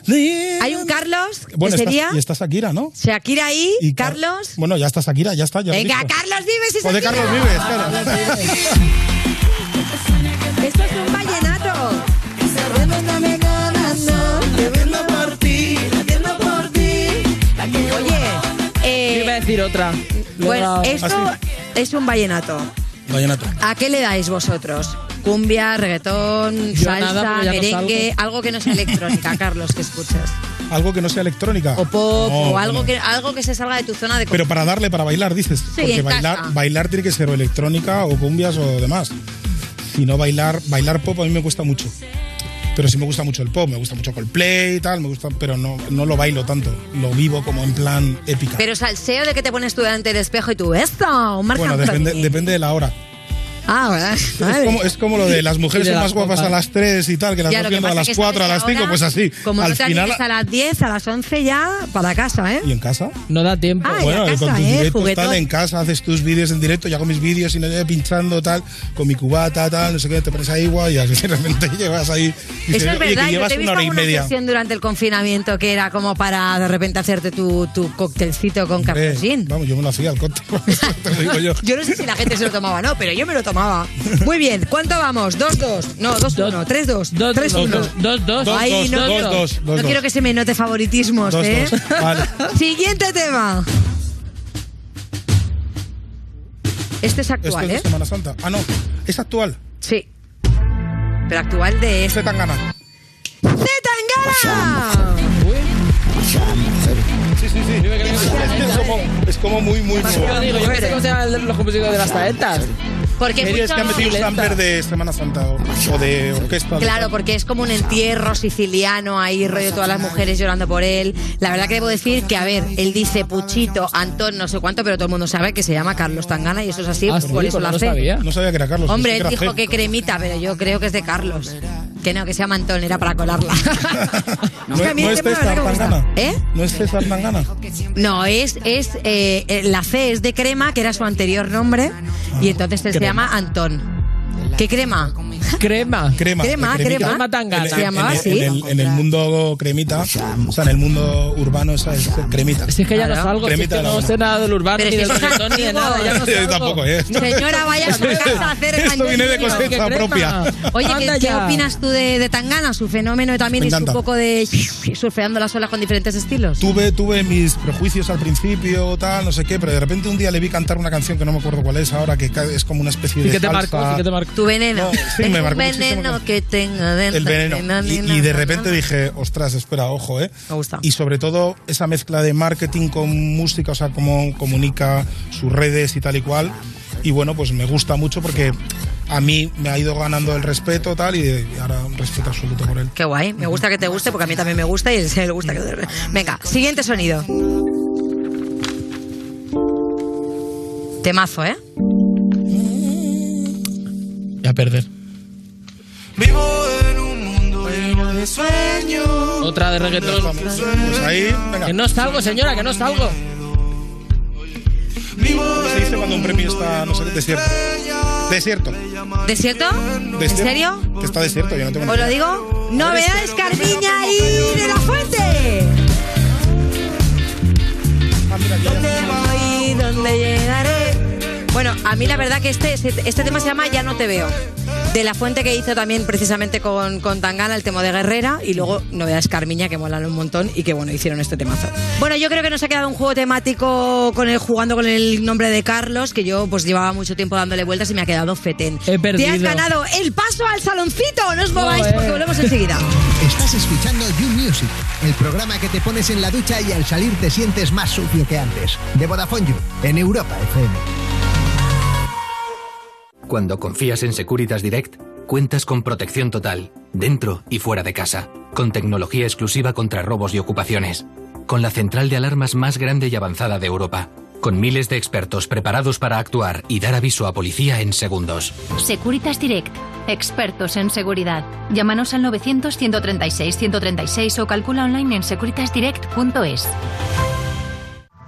Speaker 2: que.
Speaker 1: Hay un Carlos, que
Speaker 7: Bueno, está-
Speaker 1: sería
Speaker 7: y está Shakira, ¿no?
Speaker 1: Shakira ahí,
Speaker 7: Y Car-
Speaker 1: Carlos.
Speaker 7: Bueno, ya está Shakira, ya está. Ya
Speaker 1: Venga. Carlos Vives y Shakira.
Speaker 7: Carlos Vives, claro. *laughs*
Speaker 1: Esto es un vallenato.
Speaker 2: Iba a decir otra. Dado-
Speaker 1: esto
Speaker 7: ¿Ah,
Speaker 1: es un vallenato.
Speaker 7: Vallenato.
Speaker 1: ¿A qué le dais vosotros? Cumbia, reggaetón,
Speaker 2: Yo
Speaker 1: salsa,
Speaker 2: nada, no
Speaker 1: merengue, algo que no sea electrónica, *laughs* Carlos, que escuches.
Speaker 7: Algo que no sea electrónica.
Speaker 1: O pop,
Speaker 7: No,
Speaker 1: o algo
Speaker 7: no.
Speaker 1: que, algo que se salga de tu zona de
Speaker 7: Pero para darle, para bailar, dices.
Speaker 1: Sí,
Speaker 7: Porque
Speaker 1: en
Speaker 7: bailar,
Speaker 1: casa.
Speaker 7: bailar tiene que ser o electrónica o cumbias o demás. Si no bailar, bailar pop a mí me cuesta mucho. Pero sí me gusta mucho el pop, me gusta mucho Coldplay y tal, me gusta, pero no, no lo bailo tanto. Lo vivo como en plan épica.
Speaker 1: Pero salseo de que te pones tú delante del espejo y tú, esto, un
Speaker 7: bueno,
Speaker 1: Anthony".
Speaker 7: depende, depende de la hora.
Speaker 1: Ah, ¿verdad?
Speaker 7: Es *laughs* como, es como lo de las mujeres
Speaker 2: de
Speaker 7: son
Speaker 2: las
Speaker 7: más guapas a las 3 y tal, que las
Speaker 1: Ya,
Speaker 7: vas viendo a las
Speaker 1: que
Speaker 7: 4, a las 5,
Speaker 1: ahora,
Speaker 7: pues así.
Speaker 1: Como
Speaker 7: Al
Speaker 1: no te
Speaker 7: final.
Speaker 1: a las 10, a las 11 ya para casa, ¿eh?
Speaker 7: ¿Y en casa?
Speaker 2: No da tiempo.
Speaker 1: Ah,
Speaker 7: bueno,
Speaker 1: en
Speaker 7: y con
Speaker 1: casa,
Speaker 7: tus
Speaker 1: ¿eh?
Speaker 7: directos
Speaker 1: Juguetón.
Speaker 7: tal, en casa haces tus vídeos en directo, yo hago mis vídeos y no yo pinchando tal, con mi cubata tal, no sé qué, te pones ahí guay y *laughs* de repente llevas ahí. y
Speaker 1: Eso
Speaker 7: dices,
Speaker 1: es
Speaker 7: "Oye,
Speaker 1: verdad,
Speaker 7: que
Speaker 1: yo
Speaker 7: llevas
Speaker 1: te he
Speaker 7: una hora y media.
Speaker 1: sesión durante el confinamiento que era como para de repente hacerte tu, tu coctelcito con cafecín.
Speaker 7: Vamos, yo me lo hacía al cóctel, *laughs* te lo digo yo.
Speaker 1: Yo no sé si la gente se lo tomaba, no, pero yo me lo tomaba. Muy bien, ¿cuánto vamos? ¿2-2? No, 2-1, 3-2.
Speaker 2: Dos, dos,
Speaker 1: 3-1.
Speaker 2: dos, dos, dos.
Speaker 7: Dos,
Speaker 1: Ay,
Speaker 7: dos,
Speaker 1: no, no quiero que se me note favoritismos, ¿eh?
Speaker 7: Vale. *laughs*
Speaker 1: Siguiente tema. Este es
Speaker 7: Esto
Speaker 1: actual,
Speaker 7: es de
Speaker 1: ¿eh?
Speaker 7: Semana Santa. Ah, no, es actual.
Speaker 1: Sí. Pero actual de este.
Speaker 7: Se tan gana.
Speaker 1: ¡Zetangana!
Speaker 7: Sí, sí, sí. Es como, es como muy, muy
Speaker 2: Yo
Speaker 7: nuevo.
Speaker 2: digo, yo no sé cómo se llaman los compositores de las taetas.
Speaker 1: Porque
Speaker 7: Series que han
Speaker 1: mucho-
Speaker 7: metido un samper de Semana Santa o, o de orquesta.
Speaker 1: Claro, porque es como un entierro siciliano ahí, rollo todas las mujeres llorando por él. La verdad que debo decir que, a ver, él dice Puchito, Antón, no sé cuánto, pero todo el mundo sabe que se llama Carlos Tangana y eso es así,
Speaker 2: Ah, sí,
Speaker 1: por eso lo
Speaker 2: no
Speaker 1: hace.
Speaker 2: sabía.
Speaker 7: No sabía que era Carlos.
Speaker 1: Hombre, él dijo que cremita, pero yo creo que es de Carlos. Que no, que se llama Antón, era para colarla.
Speaker 7: No, *laughs*
Speaker 1: Es que a mí
Speaker 7: no
Speaker 1: el
Speaker 7: es César. Tangana.
Speaker 1: ¿Eh?
Speaker 7: No es César Tangana.
Speaker 1: No, es, es eh, eh, la C es de crema, que era su anterior nombre, y entonces se
Speaker 7: Crema.
Speaker 1: llama Antón. ¿Qué crema?
Speaker 2: Crema.
Speaker 7: Crema.
Speaker 1: Crema,
Speaker 7: cremita.
Speaker 1: crema.
Speaker 2: Crema Tangana.
Speaker 7: En-
Speaker 1: Se
Speaker 7: en-
Speaker 1: llamaba así.
Speaker 7: En el, en el mundo cremita, o sea, en el mundo urbano, esa es cremita.
Speaker 2: Si es que ya no salgo, si es
Speaker 7: Cremita
Speaker 2: que
Speaker 7: de la
Speaker 2: no
Speaker 7: buena.
Speaker 2: sé nada del urbano,
Speaker 1: Pero
Speaker 2: ni
Speaker 1: si
Speaker 2: del
Speaker 1: eso es
Speaker 2: reggaetón, ni de
Speaker 1: antiguo.
Speaker 2: nada. Ya no
Speaker 7: Yo
Speaker 2: salgo.
Speaker 7: tampoco, ¿eh?
Speaker 1: Señora, vaya a su casa a hacer
Speaker 7: Esto viene de
Speaker 1: ganchillo.
Speaker 7: cosecha
Speaker 2: crema.
Speaker 7: propia.
Speaker 1: Oye, ¿qué,
Speaker 2: Anda
Speaker 1: qué
Speaker 2: ya.
Speaker 1: opinas tú de, de Tangana? Su fenómeno también
Speaker 7: Me
Speaker 1: es un
Speaker 7: encanta.
Speaker 1: poco de *laughs* surfeando las olas con diferentes estilos.
Speaker 7: Tuve, tuve mis prejuicios al principio, tal, no sé qué, pero de repente un día le vi cantar una canción que no me acuerdo cuál es ahora, que ca- es como una especie
Speaker 2: ¿Y
Speaker 7: de
Speaker 2: qué te
Speaker 7: salsa.
Speaker 2: marcó? ¿Y qué te marcó?
Speaker 1: Tu veneno.
Speaker 7: No, sí, *laughs* me marcó
Speaker 1: veneno
Speaker 7: que-
Speaker 1: que tengo dentro.
Speaker 7: El veneno. Y, y de repente dije, ostras, espera, ojo, ¿eh?
Speaker 1: Me gusta.
Speaker 7: Y sobre todo esa mezcla de marketing con música, o sea, cómo comunica sus redes y tal y cual. Y bueno, pues me gusta mucho porque a mí me ha ido ganando el respeto tal y, ahora un respeto absoluto por él.
Speaker 1: Qué guay. Me gusta que te guste porque a mí también me gusta y *laughs* le gusta que te... Venga, siguiente sonido. Temazo, ¿eh?
Speaker 2: Y a perder.
Speaker 8: Vivo en un mundo lleno de sueños.
Speaker 2: Otra de reggaetón.
Speaker 7: Pues ahí, venga.
Speaker 2: Que no salgo, señora, que no salgo.
Speaker 7: ¿Cómo se dice cuando un premio está, no sé, desierto? Desierto.
Speaker 1: ¿Desierto? ¿En serio?
Speaker 7: Que está desierto, yo no tengo
Speaker 1: ¿Os lo digo? Novedades Carmiña y de la Fuente. ¿Dónde voy? ¿Dónde llegaré? Bueno, a mí la verdad que este, este, este tema se llama Ya no te veo. De la fuente que hizo también precisamente con, con Tangana el tema de Guerrera y luego Novedades Carmiña que molan un montón y que bueno, hicieron este temazo. Bueno, yo creo que nos ha quedado un juego temático con el, jugando con el nombre de Carlos, que yo pues llevaba mucho tiempo dándole vueltas y me ha quedado fetén.
Speaker 2: He perdido.
Speaker 1: Te has ganado el paso al saloncito. No os mováis
Speaker 2: Joder.
Speaker 1: porque volvemos enseguida.
Speaker 9: Estás escuchando You Music, el programa que te pones en la ducha y al salir te sientes más sucio que antes. De Vodafone You, en Europa FM.
Speaker 10: Cuando confías en Securitas Direct, cuentas con protección total, dentro y fuera de casa, con tecnología exclusiva contra robos y ocupaciones, con la central de alarmas más grande y avanzada de Europa, con miles de expertos preparados para actuar y dar aviso a policía en segundos.
Speaker 11: Securitas Direct, expertos en seguridad. Llámanos al 900-136-136 o calcula online en securitasdirect.es.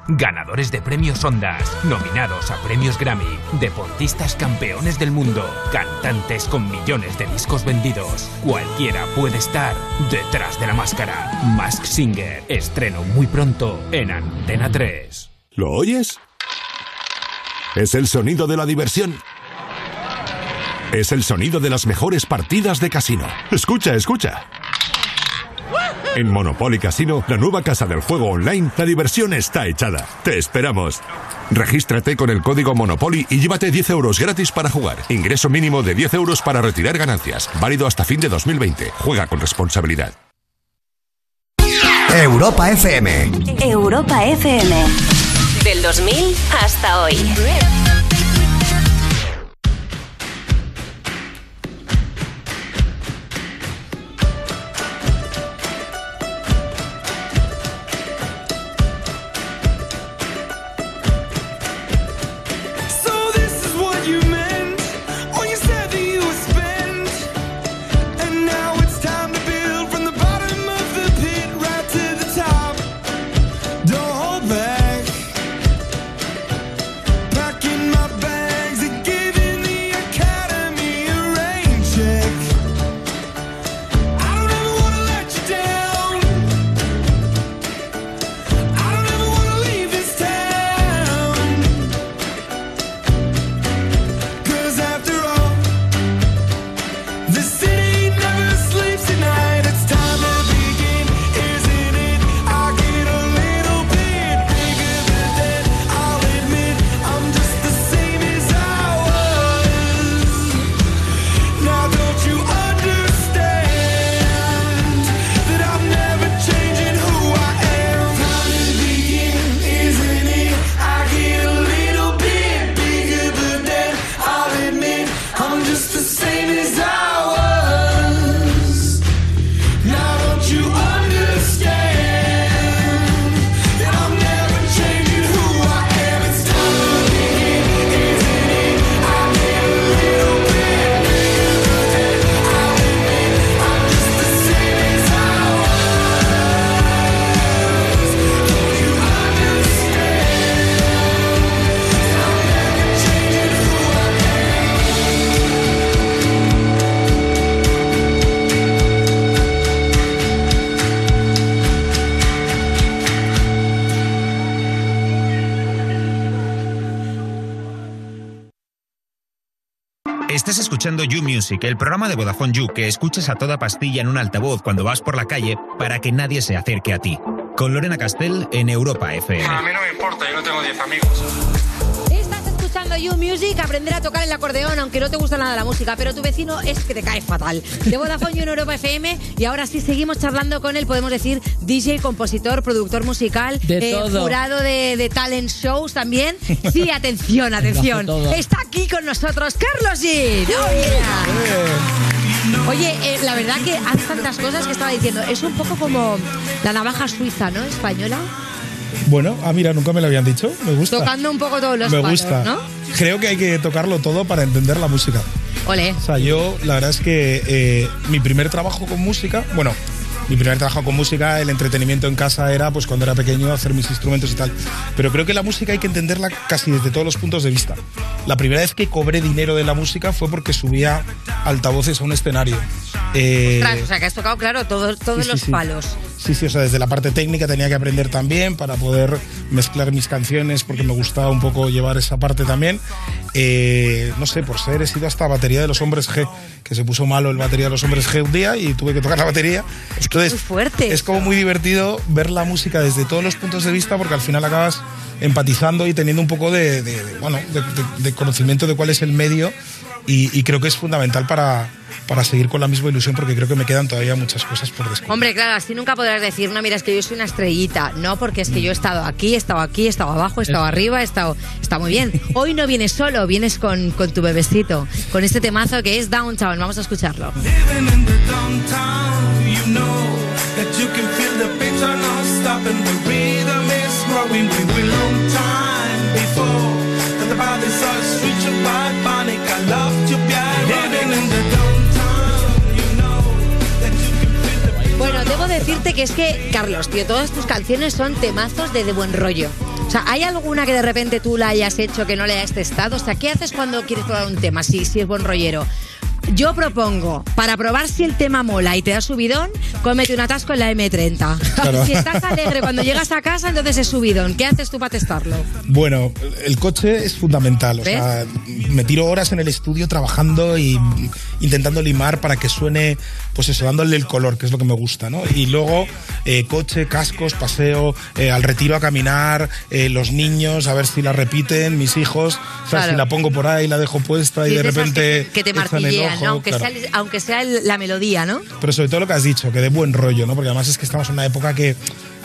Speaker 12: Ganadores de premios Ondas, nominados a premios Grammy, deportistas campeones del mundo, cantantes con millones de discos vendidos. Cualquiera puede estar detrás de la máscara. Mask Singer, estreno muy pronto en Antena 3.
Speaker 13: ¿Lo oyes? Es el sonido de la diversión. Es el sonido de las mejores partidas de casino. Escucha, escucha. En Monopoly Casino, la nueva casa del juego online, la diversión está echada. Te esperamos. Regístrate con el código Monopoly y llévate 10 euros gratis para jugar. Ingreso mínimo de 10 euros para retirar ganancias. Válido hasta fin de 2020. Juega con responsabilidad.
Speaker 4: Europa FM.
Speaker 14: Europa FM. Del 2000 hasta hoy.
Speaker 15: Music, el programa de Vodafone You que escuchas a toda pastilla en un altavoz cuando vas por la calle para que nadie se acerque a ti. Con Lorena Castell en Europa FM.
Speaker 16: A mí no me importa, yo no tengo 10 amigos.
Speaker 1: Escuchando You Music, aprender a tocar el acordeón, aunque no te gusta nada la música, pero tu vecino es que te cae fatal. De Vodafone You en Europa FM, y ahora sí seguimos charlando con él, podemos decir DJ, compositor, productor musical, eh,
Speaker 2: De todo.
Speaker 1: jurado de, de talent shows también. Sí, *laughs* atención, atención. Está aquí con nosotros Carlos G. Oh, yeah. Oye, eh, la verdad que hace tantas cosas que estaba diciendo. Es un poco como la navaja suiza, ¿no? Española.
Speaker 7: Bueno, ah, mira, nunca me lo habían dicho. Me gusta.
Speaker 1: Tocando un poco todos los
Speaker 7: me
Speaker 1: palos,
Speaker 7: gusta.
Speaker 1: ¿no?
Speaker 7: Creo que hay que tocarlo todo para entender la música.
Speaker 1: Ole.
Speaker 7: O sea, yo la verdad es que eh, mi primer trabajo con música, bueno, mi primer trabajo con música, el entretenimiento en casa era pues cuando era pequeño hacer mis instrumentos y tal. Pero creo que la música hay que entenderla casi desde todos los puntos de vista. La primera vez que cobré dinero de la música fue porque subía altavoces a un escenario. Eh,
Speaker 1: Ostras, o sea, que has tocado, claro, todos, todos
Speaker 7: sí,
Speaker 1: los
Speaker 7: sí.
Speaker 1: palos.
Speaker 7: Sí, sí, o sea, desde la parte técnica tenía que aprender también para poder mezclar mis canciones, porque me gustaba un poco llevar esa parte también. Eh, no sé, por ser, he sido hasta batería de los hombres G, que se puso malo el batería de los hombres G un día y tuve que tocar la batería. Entonces,
Speaker 1: muy fuerte.
Speaker 7: Es como muy divertido ver la música desde todos los puntos de vista, porque al final acabas empatizando y teniendo un poco de, de- de, bueno, de, de- de conocimiento de cuál es el medio y, y creo que es fundamental para, para seguir con la misma ilusión porque creo que me quedan todavía muchas cosas por descubrir.
Speaker 1: Hombre, claro, así nunca podrás decir, no, mira, es que yo soy una estrellita. No, porque es que yo he estado aquí, he estado aquí, he estado abajo, he estado arriba, he estado... Está muy bien. *laughs* Hoy no vienes solo, vienes con, con tu bebecito, con este temazo que es Downtown. Vamos a escucharlo.
Speaker 6: Living in the downtown, you know that you can feel the beat are not stopping. The rhythm is growing. We will long time before that the body starts reaching by panic. I love to be living in the downtown, you know that you can feel the beat.
Speaker 1: Bueno, debo decirte que es que, Carlos, tío, todas tus canciones son temazos de, de buen rollo. O sea, ¿hay alguna que de repente tú la hayas hecho que no le hayas testado? O sea, ¿qué haces cuando quieres probar un tema si, si es buen rollero? Yo propongo, para probar si el tema mola y te da subidón, cómete un atasco en la M30.
Speaker 7: Claro.
Speaker 1: Si estás alegre cuando llegas a casa, entonces es subidón. ¿Qué haces tú para testarlo?
Speaker 7: Bueno, el coche es fundamental. O sea, me tiro horas en el estudio trabajando y intentando limar para que suene, pues eso, dándole el color, que es lo que me gusta, ¿no? Y luego, eh, coche, cascos, paseo, eh, al retiro a caminar, eh, los niños, a ver si la repiten, mis hijos. O sea,
Speaker 1: Claro.
Speaker 7: si la pongo por ahí, la dejo puesta y de repente.
Speaker 1: Que, te martillean,
Speaker 7: ojo,
Speaker 1: ¿no? Aunque,
Speaker 7: claro.
Speaker 1: sea, aunque sea la melodía, ¿no?
Speaker 7: Pero sobre todo lo que has dicho, que de buen rollo, ¿no? Porque además es que estamos en una época que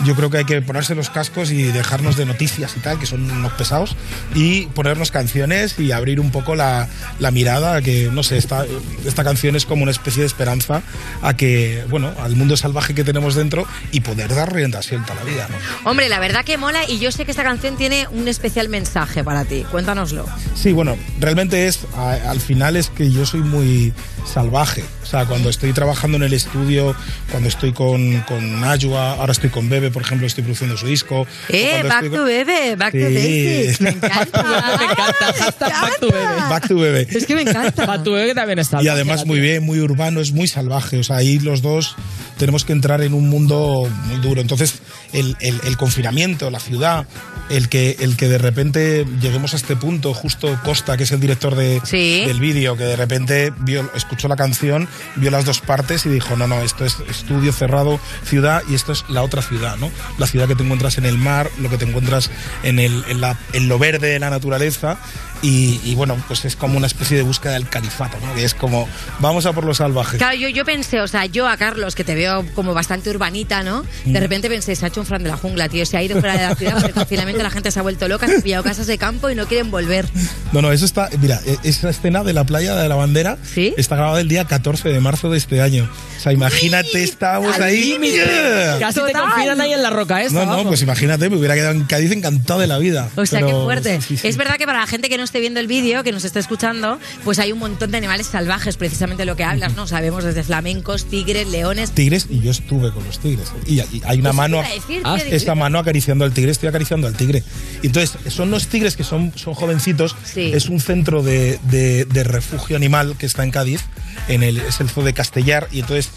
Speaker 7: yo creo que hay que ponerse los cascos y dejarnos de noticias y tal, que son unos pesados, y ponernos canciones y abrir un poco la, la mirada, que no sé, esta, esta canción es como una especie de esperanza a que, bueno, al mundo salvaje que tenemos dentro y poder dar rienda suelta a la vida, ¿no?
Speaker 1: Hombre, la verdad que mola y yo sé que esta canción tiene un especial mensaje para ti. Cuéntanoslo.
Speaker 7: Sí, bueno, realmente es, a- al final es que yo soy muy salvaje. O sea, cuando estoy trabajando en el estudio, cuando estoy con, con Ayua, ahora estoy con Bebe, por ejemplo, estoy produciendo su disco.
Speaker 1: Eh, back
Speaker 7: estoy
Speaker 1: to bebe, back to
Speaker 7: Sí.
Speaker 1: basics. *laughs* Me encanta.
Speaker 2: Me encanta. Hashtag back to bebé.
Speaker 7: Back to Bebe.
Speaker 1: Es que me encanta.
Speaker 2: Back to bebé que también está.
Speaker 7: Y además muy bien, muy urbano, es muy salvaje. O sea, ahí los dos tenemos que entrar en un mundo muy duro. Entonces, el, el- el confinamiento, la ciudad, el que, el que de repente lleguemos a este punto, justo Costa, que es el director de, del vídeo, que de repente vio, escuchó la canción, vio las dos partes y dijo, no, no, esto es estudio cerrado, ciudad, y esto es la otra ciudad, ¿no? La ciudad que te encuentras en el mar, lo que te encuentras en, el, en, la- en lo verde de la naturaleza. Y, y bueno, pues es como una especie de búsqueda del califato, ¿no? Que es como, vamos a por lo salvaje.
Speaker 1: Claro, yo, yo pensé, o sea, yo a Carlos, que te veo como bastante urbanita, ¿no? De
Speaker 7: Mm.
Speaker 1: repente pensé, se ha hecho un fran de la jungla, tío. Se ha ido fuera de la ciudad porque el confinamiento la gente se ha vuelto loca, se ha pillado casas de campo y no quieren volver.
Speaker 7: No, no, eso está. Mira, e- esa escena de la playa de la bandera está grabada el día 14 de marzo de este año. O sea, imagínate, estábamos ahí.
Speaker 2: límite.
Speaker 7: ¡yeah!
Speaker 2: Casi te confinan ahí en la roca esta.
Speaker 7: No, no,
Speaker 2: vamos.
Speaker 7: pues imagínate, me hubiera quedado en Cádiz encantado de la vida.
Speaker 1: O sea,
Speaker 7: Pero-
Speaker 1: qué fuerte.
Speaker 7: sí, sí.
Speaker 1: Es verdad que para la gente que no esté viendo el vídeo, que nos esté escuchando, pues hay un montón de animales salvajes, precisamente lo que hablas, ¿no? Sabemos desde flamencos, tigres, leones.
Speaker 7: Tigres y yo estuve con los tigres. Y, y hay una mano, Ah, esta mano acariciando al tigre, estoy acariciando al tigre. Entonces, son los tigres que son, son jovencitos.
Speaker 1: Sí.
Speaker 7: Es un centro de, de- de refugio animal que está en Cádiz, en el, es el zoo de Castellar. Y entonces,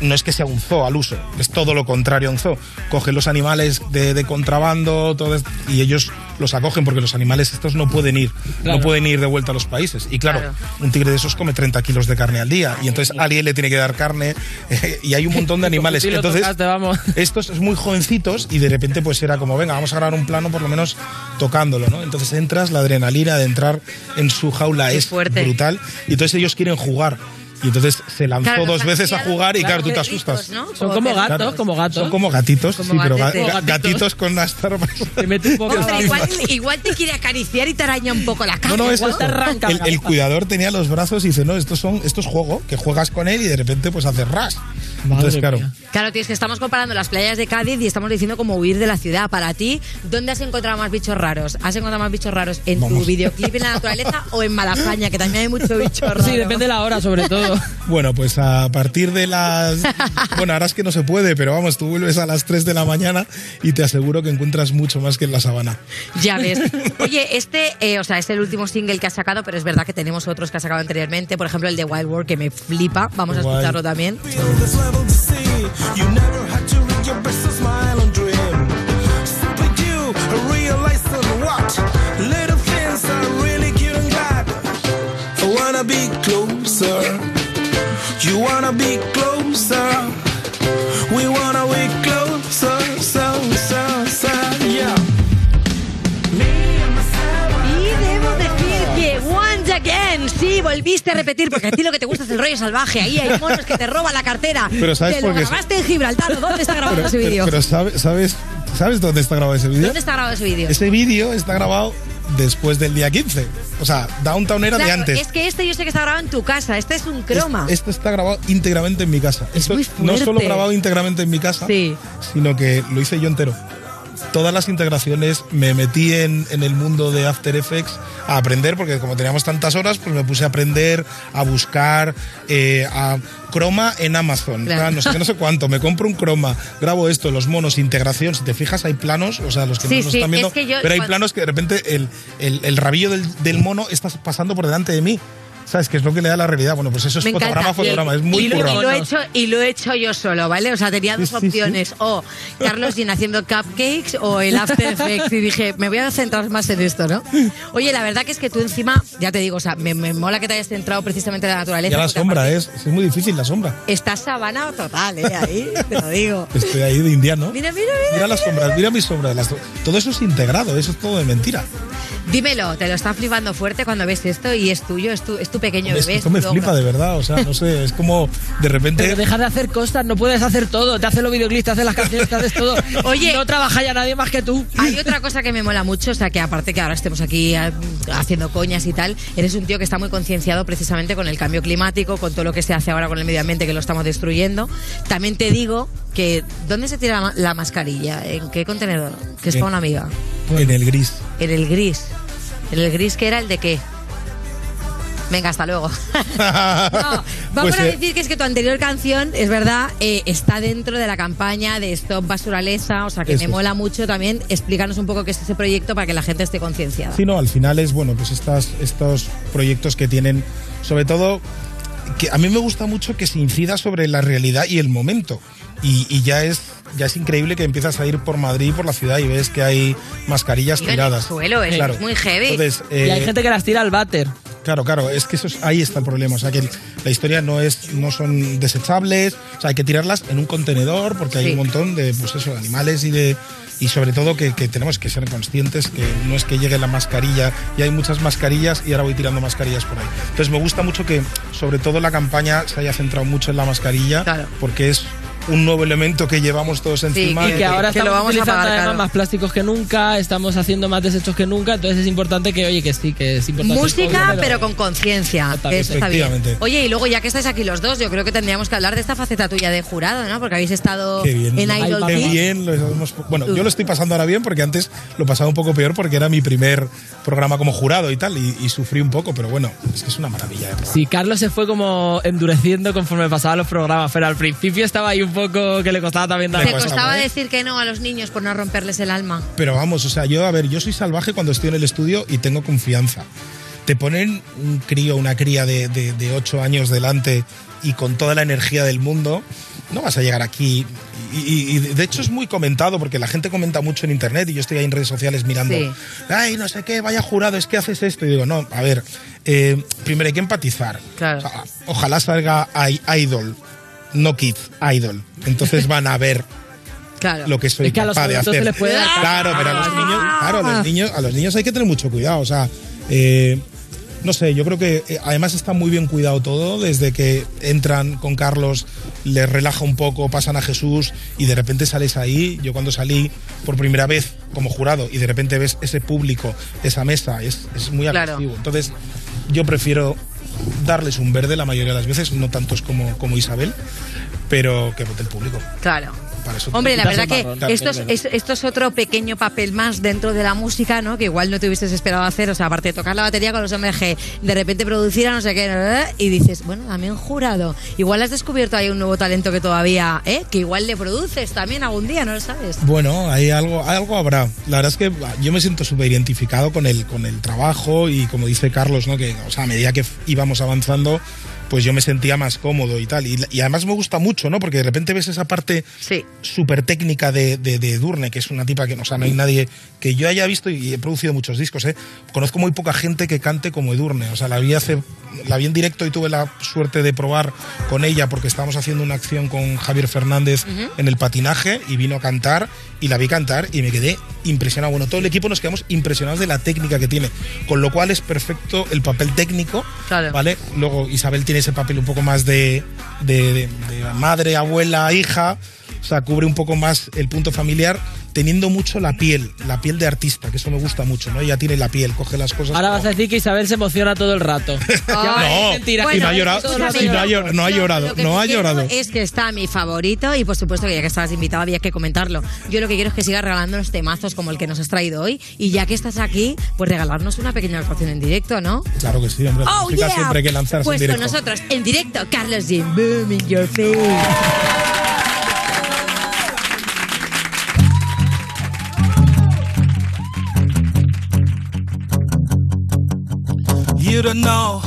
Speaker 7: no es que sea un zoo al uso, es todo lo contrario a un zoo. Cogen los animales de, de contrabando todo es- y ellos los acogen porque los animales estos no pueden ir,
Speaker 2: Claro.
Speaker 7: no pueden ir de vuelta a los países. Y claro,
Speaker 2: Claro.
Speaker 7: un tigre de esos come 30 kilos de carne al día y entonces alguien le tiene que dar carne y hay un montón de *laughs* animales. Entonces,
Speaker 2: tocaste, vamos. *laughs*
Speaker 7: estos muy jovencitos y de repente pues era como, venga, vamos a grabar un plano por lo menos tocándolo, ¿no? Entonces entras, la adrenalina de entrar en su jaula es brutal y entonces ellos quieren jugar. Y entonces se lanzó
Speaker 1: Claro,
Speaker 7: dos veces a jugar y
Speaker 1: claro,
Speaker 7: tú te asustas.
Speaker 1: ¿no?
Speaker 2: Son como gatos, como gatos.
Speaker 7: Son como gatitos,
Speaker 1: Como
Speaker 7: sí, pero ga- gatitos con las zarpas.
Speaker 2: Te mete un poco
Speaker 1: Hombre, igual, igual te quiere acariciar y te araña un poco la cara.
Speaker 7: No, no, es
Speaker 1: igual
Speaker 7: esto.
Speaker 1: te arranca la
Speaker 7: El, cuidador tenía los brazos y dice, no, estos son, esto es juego, que juegas con él y de repente pues haces ras. Entonces, claro.
Speaker 1: Claro, tío, es que estamos comparando las playas de Cádiz y estamos diciendo cómo huir de la ciudad. Para ti, ¿dónde has encontrado más bichos raros? ¿Has encontrado más bichos raros en tu videoclip en la naturaleza o en Malafaña, que también hay mucho bicho raro?
Speaker 2: Sí, depende de la hora, sobre todo.
Speaker 7: Bueno, pues a partir de las... *laughs* Bueno, ahora es que no se puede, pero vamos, tú vuelves a las 3 de la mañana y te aseguro que encuentras mucho más que en la sabana.
Speaker 1: Ya ves. *laughs* Oye, este, eh, o sea, es el último single que has sacado, pero es verdad que tenemos otros que has sacado anteriormente. Por ejemplo, el de Wild World, que me flipa. Vamos a escucharlo también.
Speaker 6: little things are really cute and glad. I wanna be closer. You wanna be closer. We wanna be closer, so, so, so, yeah.
Speaker 1: Y debo decir que once again, sí, volviste a repetir, porque a ti lo que te gusta es el rollo salvaje. Ahí hay monos que te roban la cartera.
Speaker 7: Pero ¿sabes
Speaker 1: te
Speaker 7: por
Speaker 1: lo
Speaker 7: qué?
Speaker 1: grabaste en Gibraltar. ¿o ¿Dónde está grabado
Speaker 7: Pero,
Speaker 1: ese
Speaker 7: pero-
Speaker 1: vídeo?
Speaker 7: pero ¿sabe- ¿sabes, ¿sabes dónde está grabado ese vídeo?
Speaker 1: ¿Dónde está grabado ese vídeo?
Speaker 7: Ese vídeo está grabado después del día 15. O sea, Downtown era de antes.
Speaker 1: Es que este yo sé que está grabado en tu casa. Este es un croma.
Speaker 7: Esto está grabado íntegramente en mi casa. Esto no solo grabado íntegramente en mi casa, sino que lo hice yo entero. Todas las integraciones me metí en, en el mundo de After Effects a aprender, porque como teníamos tantas horas, pues me puse a aprender, a buscar, eh, a croma en Amazon,
Speaker 1: Claro.
Speaker 7: no sé qué, no sé cuánto, me compro un croma, grabo esto, los monos, integración, si te fijas hay planos, o sea, los que
Speaker 1: Sí,
Speaker 7: no nos
Speaker 1: sí,
Speaker 7: están viendo,
Speaker 1: es que yo
Speaker 7: pero hay
Speaker 1: cuando-
Speaker 7: planos que de repente el, el- el rabillo del, del mono está pasando por delante de mí. ¿Sabes? Que es lo que le da la realidad. Bueno, pues eso es
Speaker 1: Me
Speaker 7: fotograma, fotograma.
Speaker 1: Y-
Speaker 7: es muy
Speaker 1: y, lo- y lo he hecho y lo he hecho yo solo, ¿vale? O sea, tenía dos
Speaker 7: Sí, sí, sí.
Speaker 1: opciones, o Carlos Jean haciendo cupcakes o el After Effects y dije, me voy a centrar más en esto, ¿no? Oye, la verdad que es que tú encima, ya te digo, o sea, me, me mola que te hayas centrado precisamente en la naturaleza.
Speaker 7: Ya la sombra es, es muy difícil la sombra.
Speaker 1: Estás sabana total, ¿eh? Ahí, te lo digo.
Speaker 7: Estoy ahí de indiano.
Speaker 1: Mira, mira, mira.
Speaker 7: Mira las sombras, mira mis sombras. las- todo eso es integrado, eso es todo de mentira.
Speaker 1: Dímelo, te lo está flipando fuerte cuando ves esto y es tuyo, es tu, es tu pequeño bebé.
Speaker 7: esto me flipa de verdad, o sea, no sé, es como de repente...
Speaker 2: Pero deja de hacer cosas, no puedes hacer todo. Te haces los videoclips, te haces las canciones, te haces todo. *laughs*
Speaker 1: Oye.
Speaker 2: no trabaja ya nadie más que tú.
Speaker 1: Hay otra cosa que me mola mucho, o sea, que aparte que ahora estemos aquí ah, haciendo coñas y tal, eres un tío que está muy concienciado precisamente con el cambio climático, con todo lo que se hace ahora con el medio ambiente que lo estamos destruyendo. También te digo que, ¿dónde se tira la, la mascarilla? ¿En qué contenedor? Que es para una amiga.
Speaker 7: En el gris.
Speaker 1: En el gris. ¿En el gris que era el de qué? Venga, hasta luego. *laughs* No, *laughs* vamos
Speaker 7: Pues,
Speaker 1: a
Speaker 7: eh,
Speaker 1: decir que es que tu anterior canción, es verdad, eh, está dentro de la campaña de Stop Basuraleza, o sea que me
Speaker 7: es.
Speaker 1: mola mucho también explicarnos un poco qué es ese proyecto para que la gente esté concienciada.
Speaker 7: Sí, no, al final es, bueno, pues estas, estos proyectos que tienen, sobre todo, que a mí me gusta mucho que se incida sobre la realidad y el momento. Y, y ya es ya es increíble que empiezas a ir por Madrid, por la ciudad y ves que hay mascarillas
Speaker 1: Y en el
Speaker 7: tiradas.
Speaker 1: suelo, es muy heavy.
Speaker 7: Entonces,
Speaker 2: y hay
Speaker 7: eh,
Speaker 2: gente que las tira al váter.
Speaker 7: Claro, claro, es que eso es- ahí está el problema. O sea, que la historia no es, no son desechables, o sea, hay que tirarlas en un contenedor porque hay
Speaker 1: Sí.
Speaker 7: un montón de, pues eso, de animales y de. Y sobre todo que, que tenemos que ser conscientes que no es que llegue la mascarilla y hay muchas mascarillas y ahora voy tirando mascarillas por ahí. Entonces me gusta mucho que sobre todo la campaña se haya centrado mucho en la mascarilla porque es un nuevo elemento que llevamos todos encima.
Speaker 2: y que ahora
Speaker 1: que lo
Speaker 2: estamos
Speaker 1: vamos a
Speaker 2: utilizando
Speaker 1: pagar
Speaker 2: además
Speaker 1: caro.
Speaker 2: más plásticos que nunca, estamos haciendo más desechos que nunca, entonces es importante que, oye, que sí, que es importante.
Speaker 1: Música,
Speaker 2: todo,
Speaker 1: pero con conciencia. está bien.
Speaker 7: Efectivamente.
Speaker 1: Oye, y luego ya que estáis aquí los dos, yo creo que tendríamos que hablar de esta faceta tuya de jurado, ¿no? Porque habéis estado
Speaker 7: Qué bien.
Speaker 1: en Idol
Speaker 7: Qué bien lo hemos- bueno, yo lo estoy pasando ahora bien porque antes lo pasaba un poco peor porque era mi primer programa como jurado y tal, y, y sufrí un poco, pero bueno, es que es una maravilla. de.
Speaker 2: Sí, Carlos se fue como endureciendo conforme pasaban los programas, pero al principio estaba ahí un poco que le costaba también dar
Speaker 1: Te costaba decir que no a los niños por no romperles el alma.
Speaker 7: Pero vamos, o sea, yo, a ver, yo soy salvaje cuando estoy en el estudio y tengo confianza. Te ponen un crío, una cría de, de, de 8 años delante y con toda la energía del mundo, no vas a llegar aquí. Y, y- y de hecho es muy comentado porque la gente comenta mucho en internet y yo estoy ahí en redes sociales mirando,
Speaker 1: Sí.
Speaker 7: ay, no sé qué, vaya jurado, es que haces esto. Y digo, no, a ver, eh, primero hay que empatizar. O sea, ojalá salga I- Idol, no Kids, Idol. Entonces van a ver
Speaker 1: Claro.
Speaker 7: lo que soy
Speaker 2: Es que a los
Speaker 7: capaz de hacer.
Speaker 2: se les puede dar
Speaker 7: Claro, pero a los niños, claro, a los niños, a los niños hay que tener mucho cuidado. O sea, eh, no sé, yo creo que eh, además está muy bien cuidado todo, desde que entran con Carlos, les relaja un poco, pasan a Jesús y de repente sales ahí. Yo cuando salí por primera vez como jurado y de repente ves ese público, esa mesa, es, es muy
Speaker 1: Claro.
Speaker 7: Entonces yo prefiero darles un verde la mayoría de las veces, no tantos como, como Isabel, pero que vote el público.
Speaker 1: Claro.
Speaker 7: Para eso
Speaker 1: Hombre, la verdad que esto es,
Speaker 7: Claro,
Speaker 1: es- esto es otro pequeño papel más dentro de la música, ¿no? Que igual no te hubieses esperado hacer. O sea, aparte de tocar la batería con los hombres G, de repente producir a no sé qué, y dices, bueno, también jurado. Igual has descubierto ahí un nuevo talento que todavía, ¿eh? Que igual le produces también algún día, ¿no lo sabes?
Speaker 7: Bueno, hay algo, algo habrá. La verdad es que yo me siento súper identificado con el, con el trabajo y como dice Carlos, ¿no? Que, o sea, a medida que íbamos avanzando, pues yo me sentía más cómodo y tal. Y, y además me gusta mucho, ¿no? Porque de repente ves esa parte súper técnica de, de, de Edurne, que es una tipa que, o sea, no hay nadie que yo haya visto y he producido muchos discos, ¿eh? Conozco muy poca gente que cante como Edurne. O sea, la vi hace, la vi en directo y tuve la suerte de probar con ella porque estábamos haciendo una acción con Javier Fernández
Speaker 17: Ujú.
Speaker 7: en el patinaje y vino a cantar y la vi cantar y me quedé impresionado. Bueno, todo el equipo nos quedamos impresionados de la técnica que tiene, con lo cual es perfecto el papel técnico, ¿vale? Luego Isabel tiene ese papel un poco más de, de- madre, abuela, hija, o sea, cubre un poco más el punto familiar, teniendo mucho la piel, la piel de artista, que eso me gusta mucho, ¿no? Ella tiene la piel, coge las cosas.
Speaker 2: Ahora vas a decir que Isabel se emociona todo el rato. *laughs*
Speaker 7: no,
Speaker 2: mentira.
Speaker 7: y no ha llorado, y no ha llorado, no ha llorado, no ha llorado.
Speaker 1: Es que está mi favorito y por supuesto que ya que estabas invitado había que comentarlo. Yo lo que quiero es que sigas regalándonos temazos como el que nos has traído hoy y ya que estás aquí, pues regalarnos una pequeña actuación en directo, ¿no?
Speaker 7: Claro que sí, hombre.
Speaker 1: Oh, yeah.
Speaker 7: siempre que lanzarse
Speaker 1: Pues
Speaker 7: en
Speaker 1: con
Speaker 7: directo.
Speaker 1: nosotros en directo, Carlos Jim, boom in your face.
Speaker 18: You don't know,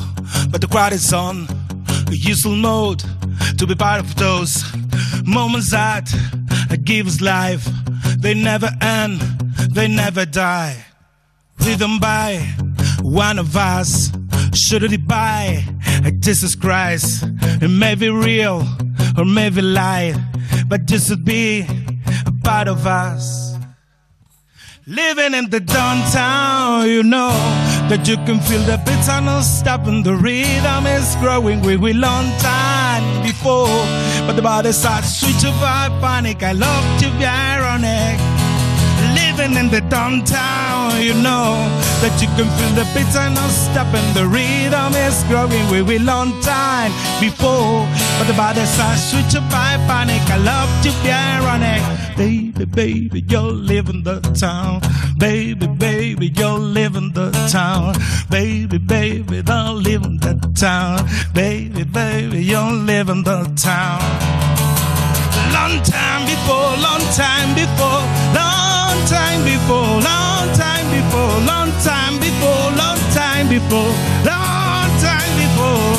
Speaker 18: but the crowd is on a useful mode to be part of those moments that give us life. They never end, they never die. Driven by one of us, should it by Jesus Christ? It may be real or maybe lie, but this would be a part of us. Living in the downtown, you know that you can feel the beats are not stopping. The rhythm is growing. We will long time before, but the body starts switching by panic. I love to be ironic. Living in the downtown, you know that you can feel the beats are not stopping. The rhythm is growing. We will long time before, but the body starts switching by panic. I love to be ironic. Baby, baby, you're living the town. Baby, baby, you're living the town. Baby, baby, they're living the town. Baby, baby, you're living the town. Long time before, long time before, long time before, long time before, long time before, long time before, long time before.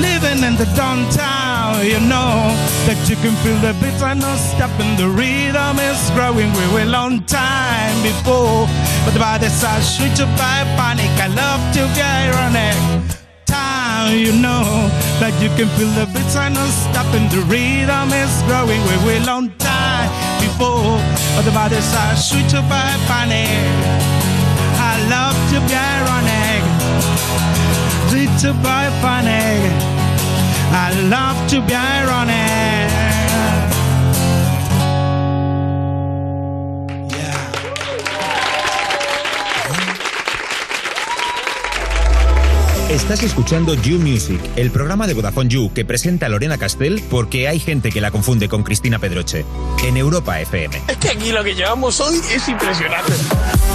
Speaker 18: Living in the downtown, you know that you can feel the beats are not stopping. The rhythm is growing. We were long time before, but by the body starts switching by panic. I love to be ironic time, you know that you can feel the beats are not stopping. The rhythm is growing. We will long time before, but by the side starts switching by panic. I love to be ironic, switching by panic. I love to be ironic.
Speaker 15: Estás escuchando You Music, el programa de Vodafone You que presenta Lorena Castell porque hay gente que la confunde con Cristina Pedroche. En Europa FM.
Speaker 17: Es que aquí lo que llevamos hoy es impresionante.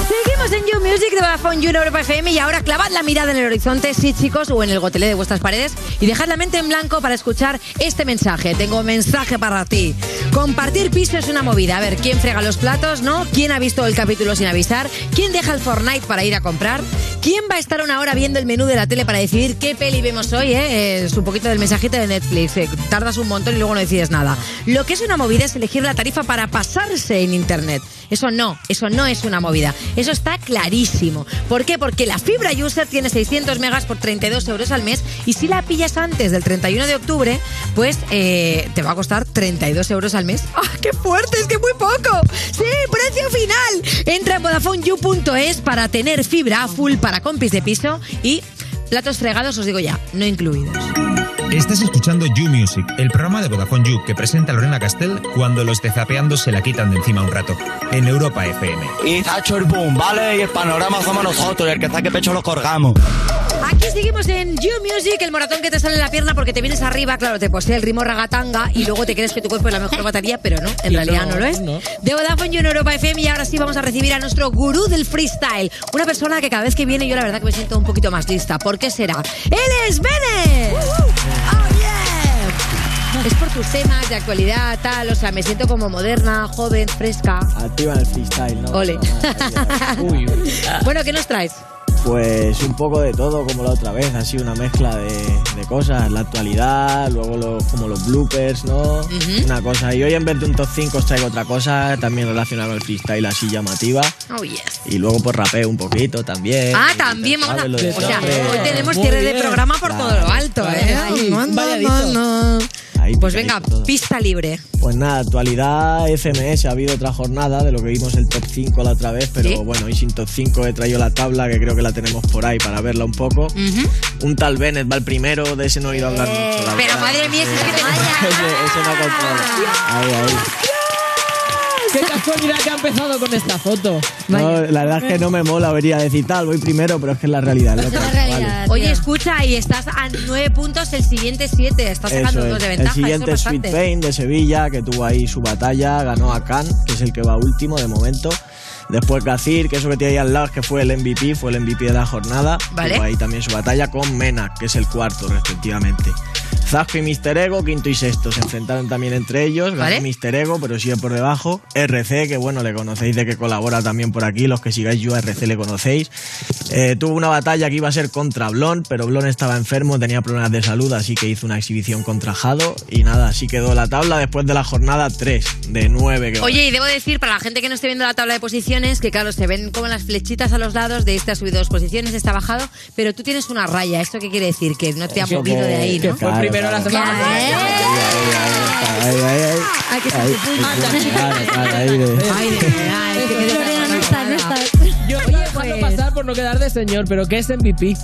Speaker 1: Seguimos en You Music de Vodafone You en Europa FM y ahora clavad la mirada en el horizonte, sí chicos, o en el gotelé de vuestras paredes y dejad la mente en blanco para escuchar este mensaje. Tengo un mensaje para ti. Compartir piso es una movida. A ver, ¿quién frega los platos, no? ¿Quién ha visto el capítulo sin avisar? ¿Quién deja el Fortnite para ir a comprar? ¿Quién va a estar una hora viendo el menú de la tele para decidir qué peli vemos hoy? Eh? Es un poquito del mensajito de Netflix. eh, Tardas un montón y luego no decides nada. Lo que es una movida es elegir la tarifa para pasarse en Internet. Eso no, eso no es una movida. Eso está clarísimo. ¿Por qué? Porque la fibra user tiene 600 megas por 32 euros al mes y si la pillas antes del 31 de octubre, pues eh, te va a costar 32 euros al mes. ¡Ah, qué fuerte! ¡Es que muy poco! ¡Sí, precio final! Entra en Vodafone VodafoneYou.es para tener fibra full para compis de piso y platos fregados, os digo ya, no incluidos.
Speaker 15: Estás escuchando You Music, el programa de Vodafone You que presenta Lorena Castell cuando los de Zapeando se la quitan de encima un rato. En Europa FM.
Speaker 19: Y hecho el boom, ¿vale? Y el panorama somos nosotros, y el que saque pecho lo colgamos.
Speaker 1: Aquí seguimos en You Music, el moratón que te sale en la pierna porque te vienes arriba, claro, te posee el ritmo ragatanga y luego te crees que tu cuerpo es la mejor batería, pero no, en
Speaker 2: Y
Speaker 1: realidad no,
Speaker 2: no,
Speaker 1: lo es.
Speaker 2: no.
Speaker 1: De Vodafone You en Europa FM y ahora sí vamos a recibir a nuestro gurú del freestyle, una persona que cada vez que viene yo la verdad que me siento un poquito más lista. ¿Por qué será? ¡Él es Bennett! ¡Oh, yeah! Es por tus temas de actualidad, tal, o sea, me siento como moderna, joven, fresca.
Speaker 20: Activa el freestyle, ¿no?
Speaker 1: Ole. *laughs* bueno, ¿qué nos traes?
Speaker 20: Pues un poco de todo, como la otra vez, así una mezcla de, de cosas, la actualidad, luego los, como los bloopers, ¿no? Una cosa. Y hoy en vez de un top 5 os traigo otra cosa, también relacionada con el freestyle así llamativa.
Speaker 1: Oh, yes.
Speaker 20: Y luego pues rapeo un poquito también.
Speaker 1: Ah, también vamos a... O sea, hoy tenemos cierre de programa por todo lo alto, ¿eh? No, no, no.
Speaker 20: Ahí
Speaker 1: Pues venga,
Speaker 20: todo.
Speaker 1: pista libre.
Speaker 20: Pues nada, actualidad FMS, ha habido otra jornada de lo que vimos el top 5 la otra vez, pero
Speaker 1: Sí.
Speaker 20: bueno, hoy sin top 5 he traído la tabla que creo que la tenemos por ahí para verla un poco. Un tal Bennett va el primero, de ese no he oído hablar mucho. la
Speaker 1: Pero
Speaker 20: verdad.
Speaker 1: madre mía, si es que te
Speaker 20: ese, *laughs* ese no controla. *laughs* Ahí, ahí.
Speaker 2: Qué casualidad que ha empezado con esta foto.
Speaker 20: No, la verdad es que no me mola, vería decir tal, voy primero, pero es que es la realidad. es lo que es, vale.
Speaker 1: Oye, escucha, y estás a nueve puntos, el siguiente siete. Estás sacando
Speaker 20: es.
Speaker 1: de
Speaker 20: El
Speaker 1: ventaja.
Speaker 20: siguiente es
Speaker 1: eso
Speaker 20: Sweet. Pain de Sevilla, que tuvo ahí su batalla, ganó a Khan, que es el que va último de momento. Después Gazir, que eso que tiene ahí al lado, que fue el MVP, fue el MVP de la jornada.
Speaker 1: Vale.
Speaker 20: Tuvo ahí también su batalla con Menak, que es el cuarto, respectivamente. Zasco y Mister Ego, quinto y sexto, se enfrentaron también entre ellos. Ganó
Speaker 1: Vale.
Speaker 20: Mister Ego, pero sigue por debajo. RC, que bueno, le conocéis de que colabora también por aquí. Los que sigáis yo a RC le conocéis. Eh, tuvo una batalla que iba a ser contra Blon, pero Blon estaba enfermo, tenía problemas de salud, así que hizo una exhibición contra Jado. Y nada, así quedó la tabla después de la jornada 3 de 9 que va.
Speaker 1: Oye, y debo decir, para la gente que no esté viendo la tabla de posiciones, que claro, se ven como las flechitas a los lados de este ha subido dos posiciones, este ha bajado, pero tú tienes una raya. ¿Esto qué quiere decir? Que no te ha movido de ahí, ¿no?
Speaker 20: fue Claro, primero la claro. semana ahí.
Speaker 1: Ay, que
Speaker 2: pasar por no quedar de señor, pero ¿qué es MVP?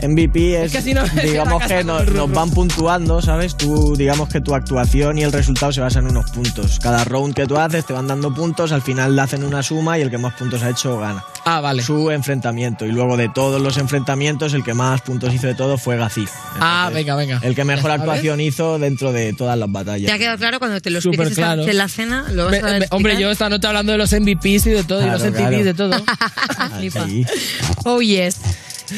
Speaker 20: MVP es,
Speaker 2: Es que si no, *laughs*
Speaker 20: digamos que nos, van puntuando, ¿sabes? Tú, digamos que tu actuación y el resultado se basan en unos puntos. Cada round que tú haces te van dando puntos, al final le hacen una suma y el que más puntos ha hecho gana.
Speaker 2: Ah, vale.
Speaker 20: Su enfrentamiento. Y luego de todos los enfrentamientos, el que más puntos hizo de todo fue Gazif.
Speaker 2: Ah, venga, venga.
Speaker 20: El que mejor actuación hizo dentro de todas las batallas.
Speaker 1: ¿Te ha quedado claro cuando te lo
Speaker 2: Súper
Speaker 1: expliques
Speaker 2: claro.
Speaker 1: en la cena? Lo vas
Speaker 2: Me-
Speaker 1: a
Speaker 2: me- hombre, yo esta noche hablando de los MVPs y de todo, y
Speaker 20: Claro,
Speaker 2: los MTVs,
Speaker 20: claro.
Speaker 2: de todo. *laughs* *laughs*
Speaker 1: Oh, yes.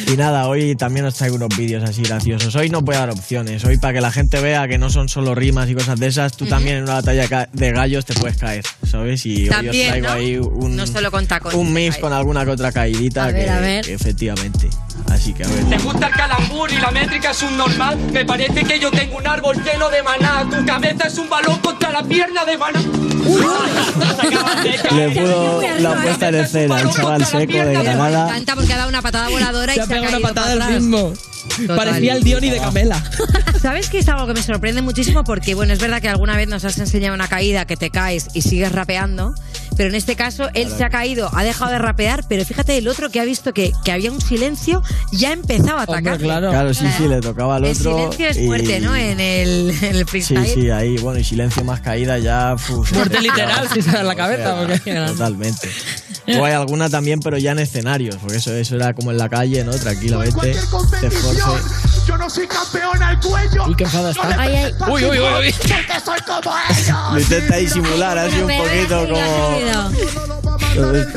Speaker 20: Y nada, hoy también os traigo unos vídeos así graciosos. Hoy no voy a dar opciones. Hoy para que la gente vea que no son solo rimas y cosas de esas, tú también en una batalla de gallos te puedes caer, ¿sabes? Y hoy os
Speaker 1: También,
Speaker 20: traigo
Speaker 1: ¿no?
Speaker 20: ahí un,
Speaker 1: No solo con tacones.
Speaker 20: un mix con alguna que otra caidita
Speaker 1: A ver,
Speaker 20: que,
Speaker 1: a ver.
Speaker 20: que efectivamente. Así que a ver.
Speaker 17: ¿Te gusta el calambur y la métrica es un normal? Me parece que yo tengo un árbol lleno de maná. Tu cabeza es un balón contra la pierna de maná. *laughs*
Speaker 20: Le pudo la puesta en escena, el chaval seco de
Speaker 1: Me
Speaker 20: Granada.
Speaker 1: encanta porque ha dado una patada voladora y
Speaker 2: Se ha pegado una
Speaker 1: caído
Speaker 2: patada
Speaker 1: atrás.
Speaker 2: mismo.
Speaker 1: Total.
Speaker 2: Parecía el Diony de Camela. *laughs*
Speaker 1: ¿Sabes que es algo que me sorprende muchísimo? Porque, bueno, es verdad que alguna vez nos has enseñado una caída que te caes y sigues rapeando, pero en este caso él se ha caído, ha dejado de rapear, pero fíjate, el otro que ha visto que, que había un silencio ya empezaba a atacar.
Speaker 20: Claro, sí, sí, le tocaba al
Speaker 1: El
Speaker 20: otro.
Speaker 1: silencio es
Speaker 20: y-
Speaker 1: fuerte, ¿no? En el, en el
Speaker 20: Sí,
Speaker 1: freestyle.
Speaker 20: sí, ahí, bueno, y silencio más caída ya. se-
Speaker 2: literal, si se da en la
Speaker 20: o
Speaker 2: cabeza.
Speaker 20: sea,
Speaker 2: porque-
Speaker 20: Totalmente. O hay alguna también, pero ya en escenarios, porque eso, eso era como en la calle, ¿no? Tranquilamente. Te esforce.
Speaker 6: Yo no soy campeón al cuello.
Speaker 2: Uy, qué enfada está.
Speaker 3: Ay, ay.
Speaker 2: Uy, uy, uy, uy. *laughs*
Speaker 6: Porque soy como ellos.
Speaker 20: Lo intenta disimular así un poquito como.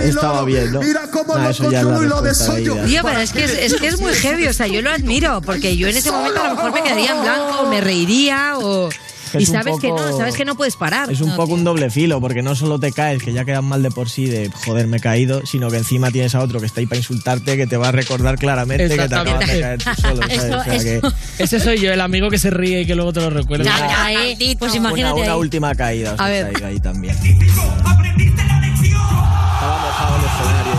Speaker 20: Estaba bien, ¿no? Nah, eso ya ahí ya.
Speaker 1: Tío, pero es que es, es que es muy heavy, o sea, yo lo admiro, porque yo en ese momento a lo mejor me quedaría en blanco, me reiría, o...
Speaker 20: Que
Speaker 1: Y
Speaker 20: es un
Speaker 1: sabes que no, sabes que no puedes parar.
Speaker 20: Es un
Speaker 1: No,
Speaker 20: poco un doble filo, porque no solo te caes, que ya quedas mal de por sí de joder, me he caído, sino que encima tienes a otro que está ahí para insultarte, que te va a recordar claramente que te acabas de caer tú solo. ¿sabes?
Speaker 2: Eso-
Speaker 20: O sea que-
Speaker 2: eso- Ese soy yo, el amigo que se ríe y que luego te lo recuerda.
Speaker 3: Ahí, pues
Speaker 20: Una,
Speaker 3: imagínate
Speaker 20: una
Speaker 3: ahí.
Speaker 20: última caída os
Speaker 1: A ver.
Speaker 20: traigo ahí también. Estaba mojado el escenario.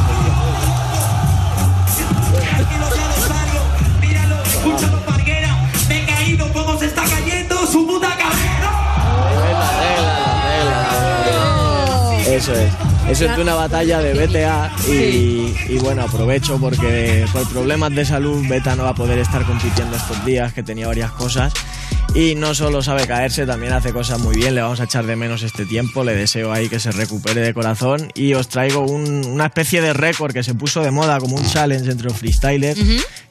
Speaker 20: Eso es. Eso es una batalla de BTA y, y bueno, aprovecho porque por problemas de salud Beta no va a poder estar compitiendo estos días, que tenía varias cosas. Y no solo sabe caerse, también hace cosas muy bien. Le vamos a echar de menos este tiempo. Le deseo ahí que se recupere de corazón. Y os traigo un- una especie de récord que se puso de moda como un challenge entre los freestylers,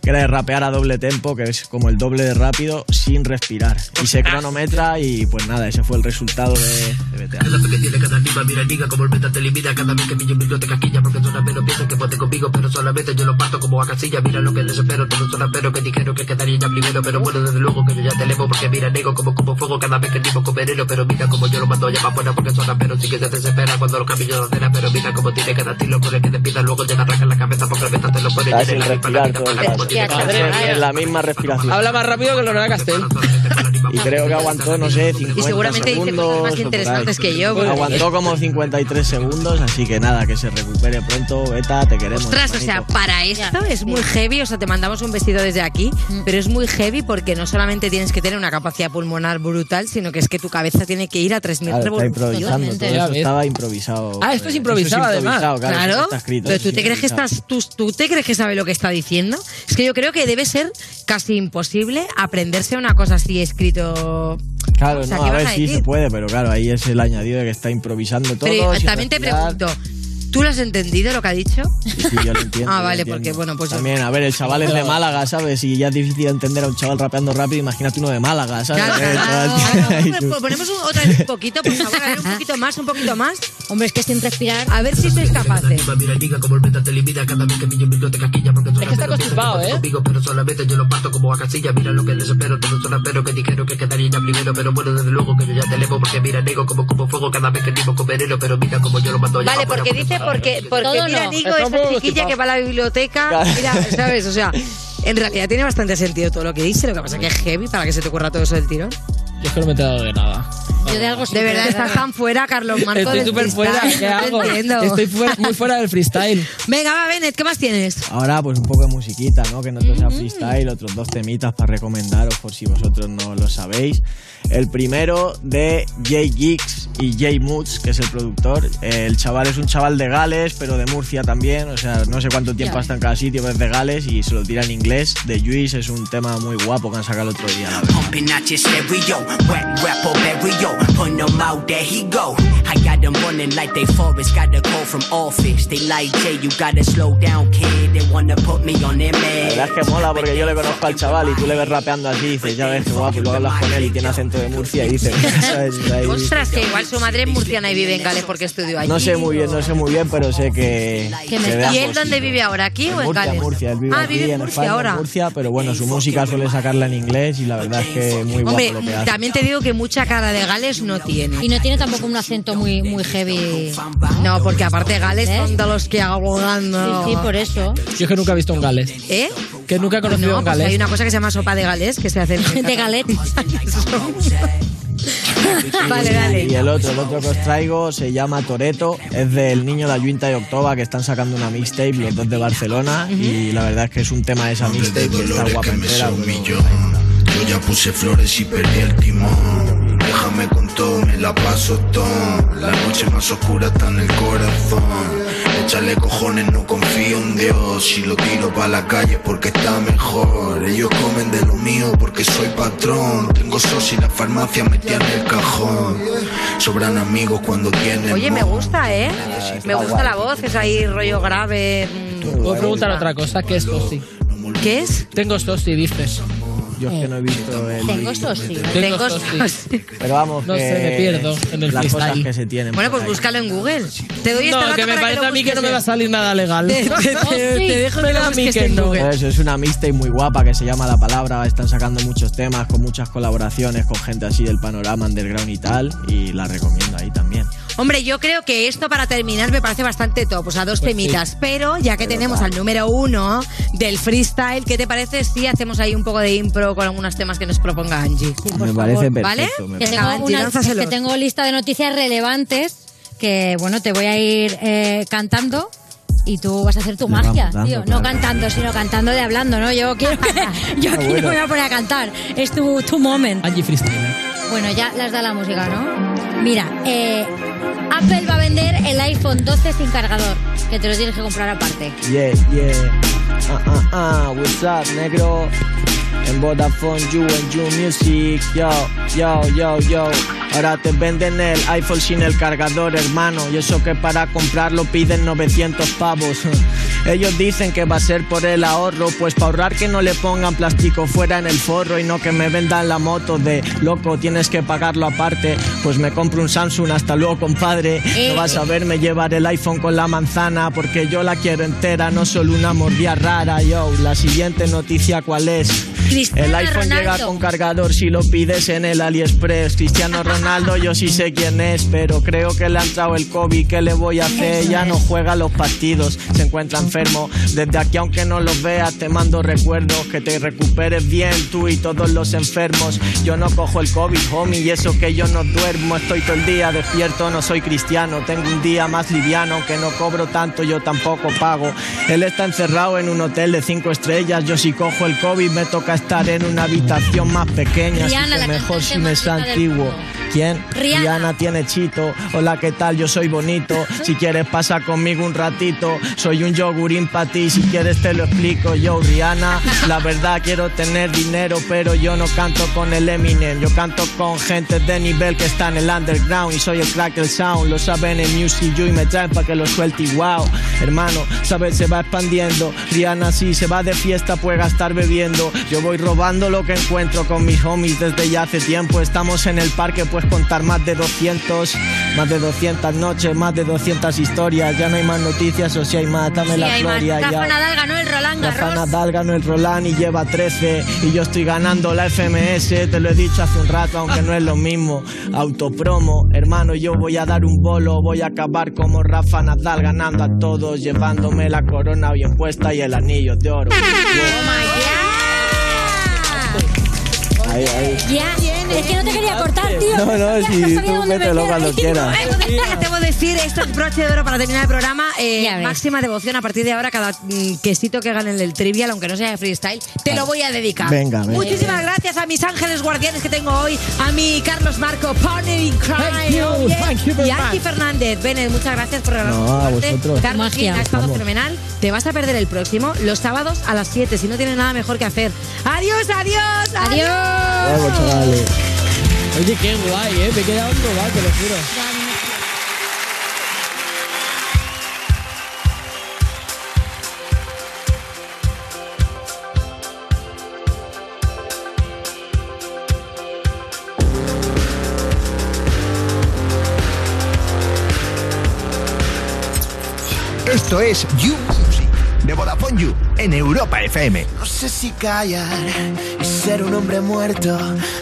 Speaker 20: que era de rapear a doble tempo, que es como el doble de rápido, sin respirar. Y se cronometra y pues nada, ese fue el resultado de, de BTA.
Speaker 21: La que tiene cada rima, mira, diga como el meta te elimina cada vez que pillo mi te casquilla porque solamente piensan que puede conmigo, pero solamente yo lo parto como a casilla. Mira lo que desespero, todos son raperos que dijeron que quedaría ya primero, pero bueno, desde luego que yo ya te elevo porque mira, nego como como fuego cada vez que rimo con veneno, pero mira como yo lo mando ya más fuera porque son raperos sí que se desespera cuando los camillos de acera, pero mira como tiene cada estilo con el que te pida, luego llega a arrancar la cabeza porque el meta te lo pone llena
Speaker 20: sin
Speaker 21: la ripa, la
Speaker 20: respirar todo el
Speaker 21: que
Speaker 20: En- en la misma respiración.
Speaker 2: Habla más rápido que Lorena Castel. *laughs*
Speaker 20: Y creo que aguantó, no sé, 50
Speaker 1: Y seguramente dice
Speaker 20: segundos.
Speaker 1: cosas más interesantes que yo, porque-
Speaker 20: Aguantó como 53 segundos, así que nada, que se recupere pronto. Beta, te queremos.
Speaker 1: Ostras, o sea, para esto es muy heavy, o sea, te mandamos un vestido desde aquí, pero es muy heavy porque no solamente tienes que tener una capacidad pulmonar brutal, sino que es que tu cabeza tiene que ir a 3.000
Speaker 20: Claro, está
Speaker 1: revoluciones.
Speaker 20: improvisando, todo eso estaba improvisado.
Speaker 2: Ah, esto es
Speaker 20: Eso
Speaker 2: improvisado, además.
Speaker 20: improvisado, claro.
Speaker 1: Claro,
Speaker 20: eso está escrito,
Speaker 1: pero tú
Speaker 20: es
Speaker 1: te crees que estás, tú, tú te crees que sabe lo que está diciendo. Es que yo creo que debe ser casi imposible aprenderse una cosa así escrito.
Speaker 20: Claro,
Speaker 1: O sea,
Speaker 20: no,
Speaker 1: ¿qué
Speaker 20: a ver
Speaker 1: a
Speaker 20: si se puede, pero claro, ahí es el añadido de que está improvisando todo.
Speaker 1: Pero
Speaker 20: sin
Speaker 1: también te pregunto, ¿tú lo has entendido lo que ha dicho?
Speaker 20: Sí, yo lo *laughs* entiendo.
Speaker 1: Ah, vale,
Speaker 20: entiendo.
Speaker 1: porque bueno, pues yo-
Speaker 20: También, a ver, el chaval es de Málaga, ¿sabes? Y ya es difícil entender a un chaval rapeando rápido, imagínate uno de Málaga, ¿sabes?
Speaker 1: Claro,
Speaker 20: El
Speaker 1: claro.
Speaker 20: chaval-
Speaker 1: Ahora, *laughs* pues, ponemos un, otra vez un poquito, por favor, a ver, un poquito más, un poquito más.
Speaker 3: Hombre, es que sin respirar.
Speaker 1: A ver si sois capaces.
Speaker 2: Es que está constipado, ¿eh?
Speaker 21: conmigo, pero solamente yo lo parto como a casilla. Mira lo que desespero, todos son raperos que dijeron que quedaría ya primero, pero bueno, desde luego que yo ya te elevo porque mira, nego como como fuego cada vez que rimo con veneno, pero mira como yo lo mando ya
Speaker 1: Vale, porque dice, porque, porque
Speaker 3: Todo
Speaker 1: mira,
Speaker 3: no.
Speaker 1: Esa
Speaker 2: poco
Speaker 1: chiquilla que va a la biblioteca, mira, ¿sabes? O sea, en realidad tiene bastante sentido todo lo que dice, lo que pasa es que es heavy para que se te ocurra todo eso del tirón.
Speaker 2: Yo es que no me he enterado de nada.
Speaker 3: Yo de algo sí,
Speaker 1: De verdad, estás tan fuera, Carlos Marco.
Speaker 2: Estoy súper fuera, ¿qué hago?
Speaker 1: entiendo.
Speaker 2: Estoy fuera- muy fuera del freestyle. *laughs*
Speaker 1: Venga, va, Bennett, ¿qué más tienes?
Speaker 20: Ahora, pues un poco de musiquita, ¿no? Que no todo sea freestyle, otros dos temitas para recomendaros por si vosotros no lo sabéis. El primero de Jay Geeks y Jay Moods, que es el productor. El chaval es un chaval de Gales, pero de Murcia también. O sea, no sé cuánto tiempo
Speaker 22: Ya.
Speaker 20: ha estado en cada sitio, pero es de Gales y se lo tira en inglés. De Juice es un tema muy guapo que han sacado el otro día, la
Speaker 23: wet rap or barrio. Point them out, there he go. I got them running like they forest. Got a call from office. They like Jay, you gotta slow down, kid. They wanna put me on their
Speaker 20: La
Speaker 23: man.
Speaker 20: verdad es que mola porque yo le conozco al chaval y tú le ves rapeando así y dices, ya ves que guapo, y luego hablas con él y tiene acento de Murcia y dices,
Speaker 1: Ostras, que igual su madre es murciana y vive en Gales porque estudió allí.
Speaker 20: No sé muy bien, no sé muy bien, pero sé que.
Speaker 1: Que me- ¿Y él dónde vive ahora? ¿Aquí o en
Speaker 20: Murcia,
Speaker 1: Gales?
Speaker 20: Murcia, él vive
Speaker 1: ah,
Speaker 20: aquí
Speaker 1: vive en
Speaker 20: en
Speaker 1: Murcia
Speaker 20: España, en
Speaker 1: ahora.
Speaker 20: Murcia, pero bueno, su música suele sacarla en inglés y la verdad es que muy guapo
Speaker 1: Hombre,
Speaker 20: lo que hace.
Speaker 1: También te digo que mucha cara de Gales no tiene.
Speaker 3: Y no tiene tampoco un acento muy, muy heavy.
Speaker 1: No, porque aparte Gales son de los que abogan.
Speaker 3: Sí, sí, por eso.
Speaker 2: Yo es que nunca he visto un Gales.
Speaker 1: ¿Eh?
Speaker 2: Que nunca he conocido
Speaker 1: No,
Speaker 2: un
Speaker 1: pues
Speaker 2: Gales.
Speaker 1: hay una cosa que se llama sopa de Gales que se hace en *laughs*
Speaker 3: De galet. *laughs*
Speaker 1: Vale, dale.
Speaker 20: Y el otro, el otro que os traigo se llama Toreto, es del niño de Ayunta y Octoba que están sacando una mixtape, los dos de Barcelona, y la verdad es que es un tema de esa mixtape que está guapa entera. pero-
Speaker 14: Yo ya puse flores y perdí el timón. Déjame con todo, me la paso todo. La noche más oscura está en el corazón. Échale cojones, no confío en Dios. Si lo tiro pa' la calle porque está mejor. Ellos comen de lo mío porque soy patrón. Tengo sos y la farmacia metida en el cajón. Sobran amigos cuando tienen.
Speaker 1: Oye, me gusta, ¿eh? Me gusta la voz, es ahí rollo grave. mm.
Speaker 2: Puedo preguntar otra cosa, ¿qué es Tosti?
Speaker 1: ¿Qué es?
Speaker 2: Tengo Tosti, dices.
Speaker 20: Yo es que no he visto el.
Speaker 3: Tengo sosi.
Speaker 2: Tengo.
Speaker 20: Pero vamos,
Speaker 2: No
Speaker 20: que
Speaker 2: sé, me pierdo en el
Speaker 20: las cosas que se tienen.
Speaker 1: Bueno,
Speaker 20: por
Speaker 1: pues
Speaker 20: ahí.
Speaker 1: búscalo en Google. Te doy este
Speaker 2: No, que me parece a mí que no me va a salir nada legal.
Speaker 1: Te- *laughs* te- te- te dejo que lo busques en. Google.
Speaker 20: Eso, es una mixtape muy guapa que se llama La Palabra. Están sacando muchos temas con muchas colaboraciones con gente así del panorama underground y tal. Y la recomiendo ahí también.
Speaker 1: Hombre, yo creo que esto para terminar me parece bastante top, o sea, dos temitas. Pero ya que tenemos al número uno del freestyle, ¿qué te parece si hacemos ahí un poco de impro con algunos temas que nos proponga Angie?
Speaker 20: me parece perfecto.
Speaker 1: ¿Vale?
Speaker 20: me
Speaker 3: Que
Speaker 20: parece-
Speaker 3: tengo,
Speaker 1: Angie,
Speaker 3: una- es
Speaker 1: lánzaselos.
Speaker 3: que tengo lista de noticias relevantes que, bueno, te voy a ir eh, cantando y tú vas a hacer tu magia,
Speaker 20: dando,
Speaker 3: tío.
Speaker 20: claro.
Speaker 3: No cantando, sino cantando de hablando, ¿no? Yo quiero *laughs* que, yo
Speaker 20: Ah,
Speaker 3: aquí
Speaker 20: bueno.
Speaker 3: no me voy a poner a cantar. Es tu, tu moment.
Speaker 2: Angie Freestyle.
Speaker 3: Bueno, ya las da la música, ¿no? Mira, eh, Apple va a vender el iPhone 12 sin cargador, que te lo tienes que comprar aparte.
Speaker 20: Yeah, yeah. Ah, ah, ah, what's up, negro? En Vodafone, you and you music. Yo, yo, yo, yo. Ahora te venden el iPhone sin el cargador, hermano. Y eso que para comprarlo piden 900 pavos. *laughs* Ellos dicen que va a ser por el ahorro, pues para ahorrar que no le pongan plástico fuera en el forro y no que me vendan la moto de loco, tienes que pagarlo aparte. Pues me compro un Samsung, hasta luego, compadre. No vas a verme llevar el iPhone con la manzana, porque yo la quiero entera, no solo una mordida rara. Yo, la siguiente noticia, ¿cuál es? El iPhone llega con cargador si lo pides en el AliExpress. Cristiano Ronaldo, yo sí sé quién es, pero creo que le ha entrado el COVID. ¿Qué le voy a hacer? Ya no juega los partidos, se encuentra enfermo. Desde aquí, aunque no los veas, te mando recuerdos. Que te recuperes bien tú y todos los enfermos. Yo no cojo el COVID, homie, y eso que yo no duermo. Estoy todo el día despierto, no soy cristiano. Tengo un día más liviano, aunque no cobro tanto, yo tampoco pago. Él está encerrado en un hotel de cinco estrellas. Yo si cojo el COVID, me toca estar en una habitación más pequeña. así
Speaker 3: Rihanna,
Speaker 20: que
Speaker 3: la
Speaker 20: mejor si me es antiguo. ¿Quién?
Speaker 3: Rihanna.
Speaker 20: tiene chito. Hola, ¿qué tal? Yo soy bonito. Si *laughs* quieres pasa conmigo un ratito. Soy un yogurín para ti. Si quieres te lo explico. Yo, Rihanna, la verdad quiero tener dinero, pero yo no canto con el Eminem. Yo canto con gente de nivel que está en el underground y soy el crack del sound. Lo saben en Music You y me traen para que lo suelte y wow. Hermano, sabes, se va expandiendo. Rihanna sí se va de fiesta, puede gastar bebiendo. Yo voy robando lo que encuentro con mis homies desde ya hace tiempo. Estamos en el parque, puedes contar más de 200, más de 200 noches, más de 200 historias. Ya no hay más noticias, o si hay más, dame
Speaker 3: Sí,
Speaker 20: la gloria.
Speaker 3: Rafa. Nadal ganó el Roland
Speaker 20: Rafa
Speaker 3: Garros.
Speaker 20: Nadal ganó el Roland y lleva 13 y yo estoy ganando la FMS, te lo he dicho hace un rato, aunque no es lo mismo. Autopromo, hermano, yo voy a dar un bolo, voy a acabar como Rafa Nadal ganando a todos, llevándome la corona bien puesta y el anillo de oro. Ahí, ahí.
Speaker 3: Ya, es que no te quería cortar, tío.
Speaker 20: No, no,
Speaker 3: Ya,
Speaker 20: si
Speaker 3: sabía
Speaker 20: tú mételo cuando quieras.
Speaker 1: Debo decir, esto es broche de oro para terminar el programa. eh, máxima devoción a partir de ahora, cada mm, quesito que gane en el trivial, aunque no sea de freestyle, te lo voy a dedicar.
Speaker 20: Venga, venga.
Speaker 1: Muchísimas gracias a mis ángeles guardianes que tengo hoy, a mi Carlos Marco, Partner in Crime,
Speaker 2: Thank you,
Speaker 1: oh, yeah.
Speaker 2: thank you very
Speaker 1: y a Angie
Speaker 2: much.
Speaker 1: Fernández. Bennett, muchas gracias por regalarnos
Speaker 20: No, a vosotros.
Speaker 1: Carlos ha estado
Speaker 20: Vamos.
Speaker 1: fenomenal. Te vas a perder el próximo, los sábados a las 7, si no tienes nada mejor que hacer. Adiós, adiós, adiós.
Speaker 20: Vamos, chavales.
Speaker 2: Oye, qué guay, ¿eh? Me he quedado embobado, te lo juro.
Speaker 9: Esto es You de Vodafone You en Europa FM.
Speaker 14: No sé si callar y ser un hombre muerto,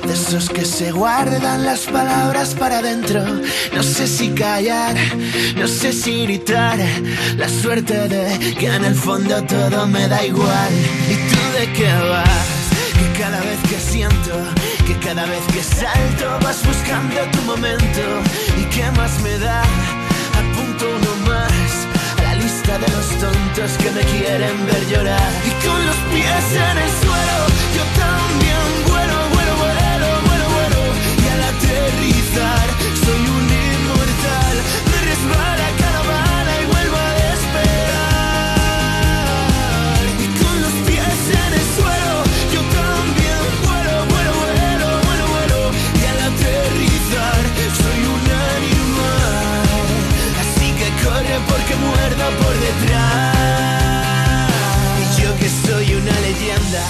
Speaker 14: de esos que se guardan las palabras para adentro. No sé si callar, no sé si gritar, la suerte de que en el fondo todo me da igual. ¿Y tú de qué vas? Que cada vez que siento, que cada vez que salto vas buscando tu momento. ¿Y qué más me da? Apunto uno de los tontos que me quieren ver llorar. Y con los pies en el suelo, yo también porque muerdo por detrás. Y yo que soy una leyenda,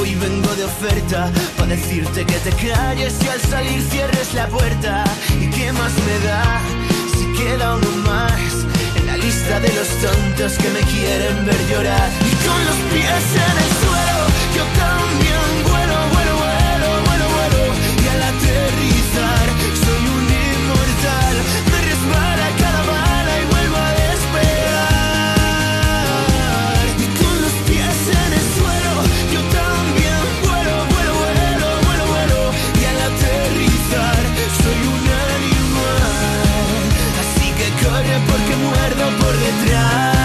Speaker 14: hoy vengo de oferta para decirte que te calles y al salir cierres la puerta. ¿Y qué más me da si queda uno más? En la lista de los tontos que me quieren ver llorar. Y con los pies en el suelo, yo también vuelo, vuelo, vuelo, vuelo, vuelo. Y al aterrizar, ветря.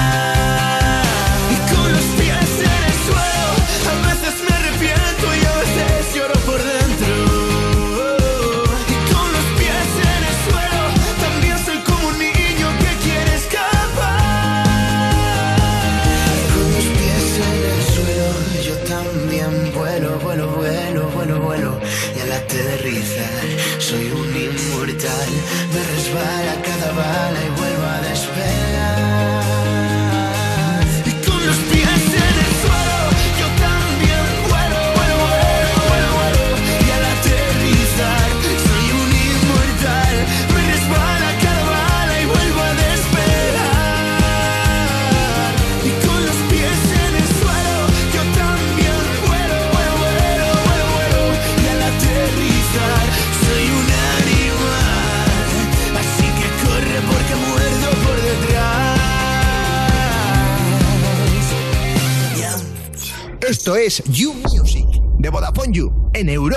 Speaker 9: Esto es You Music de Vodafone You en Europa.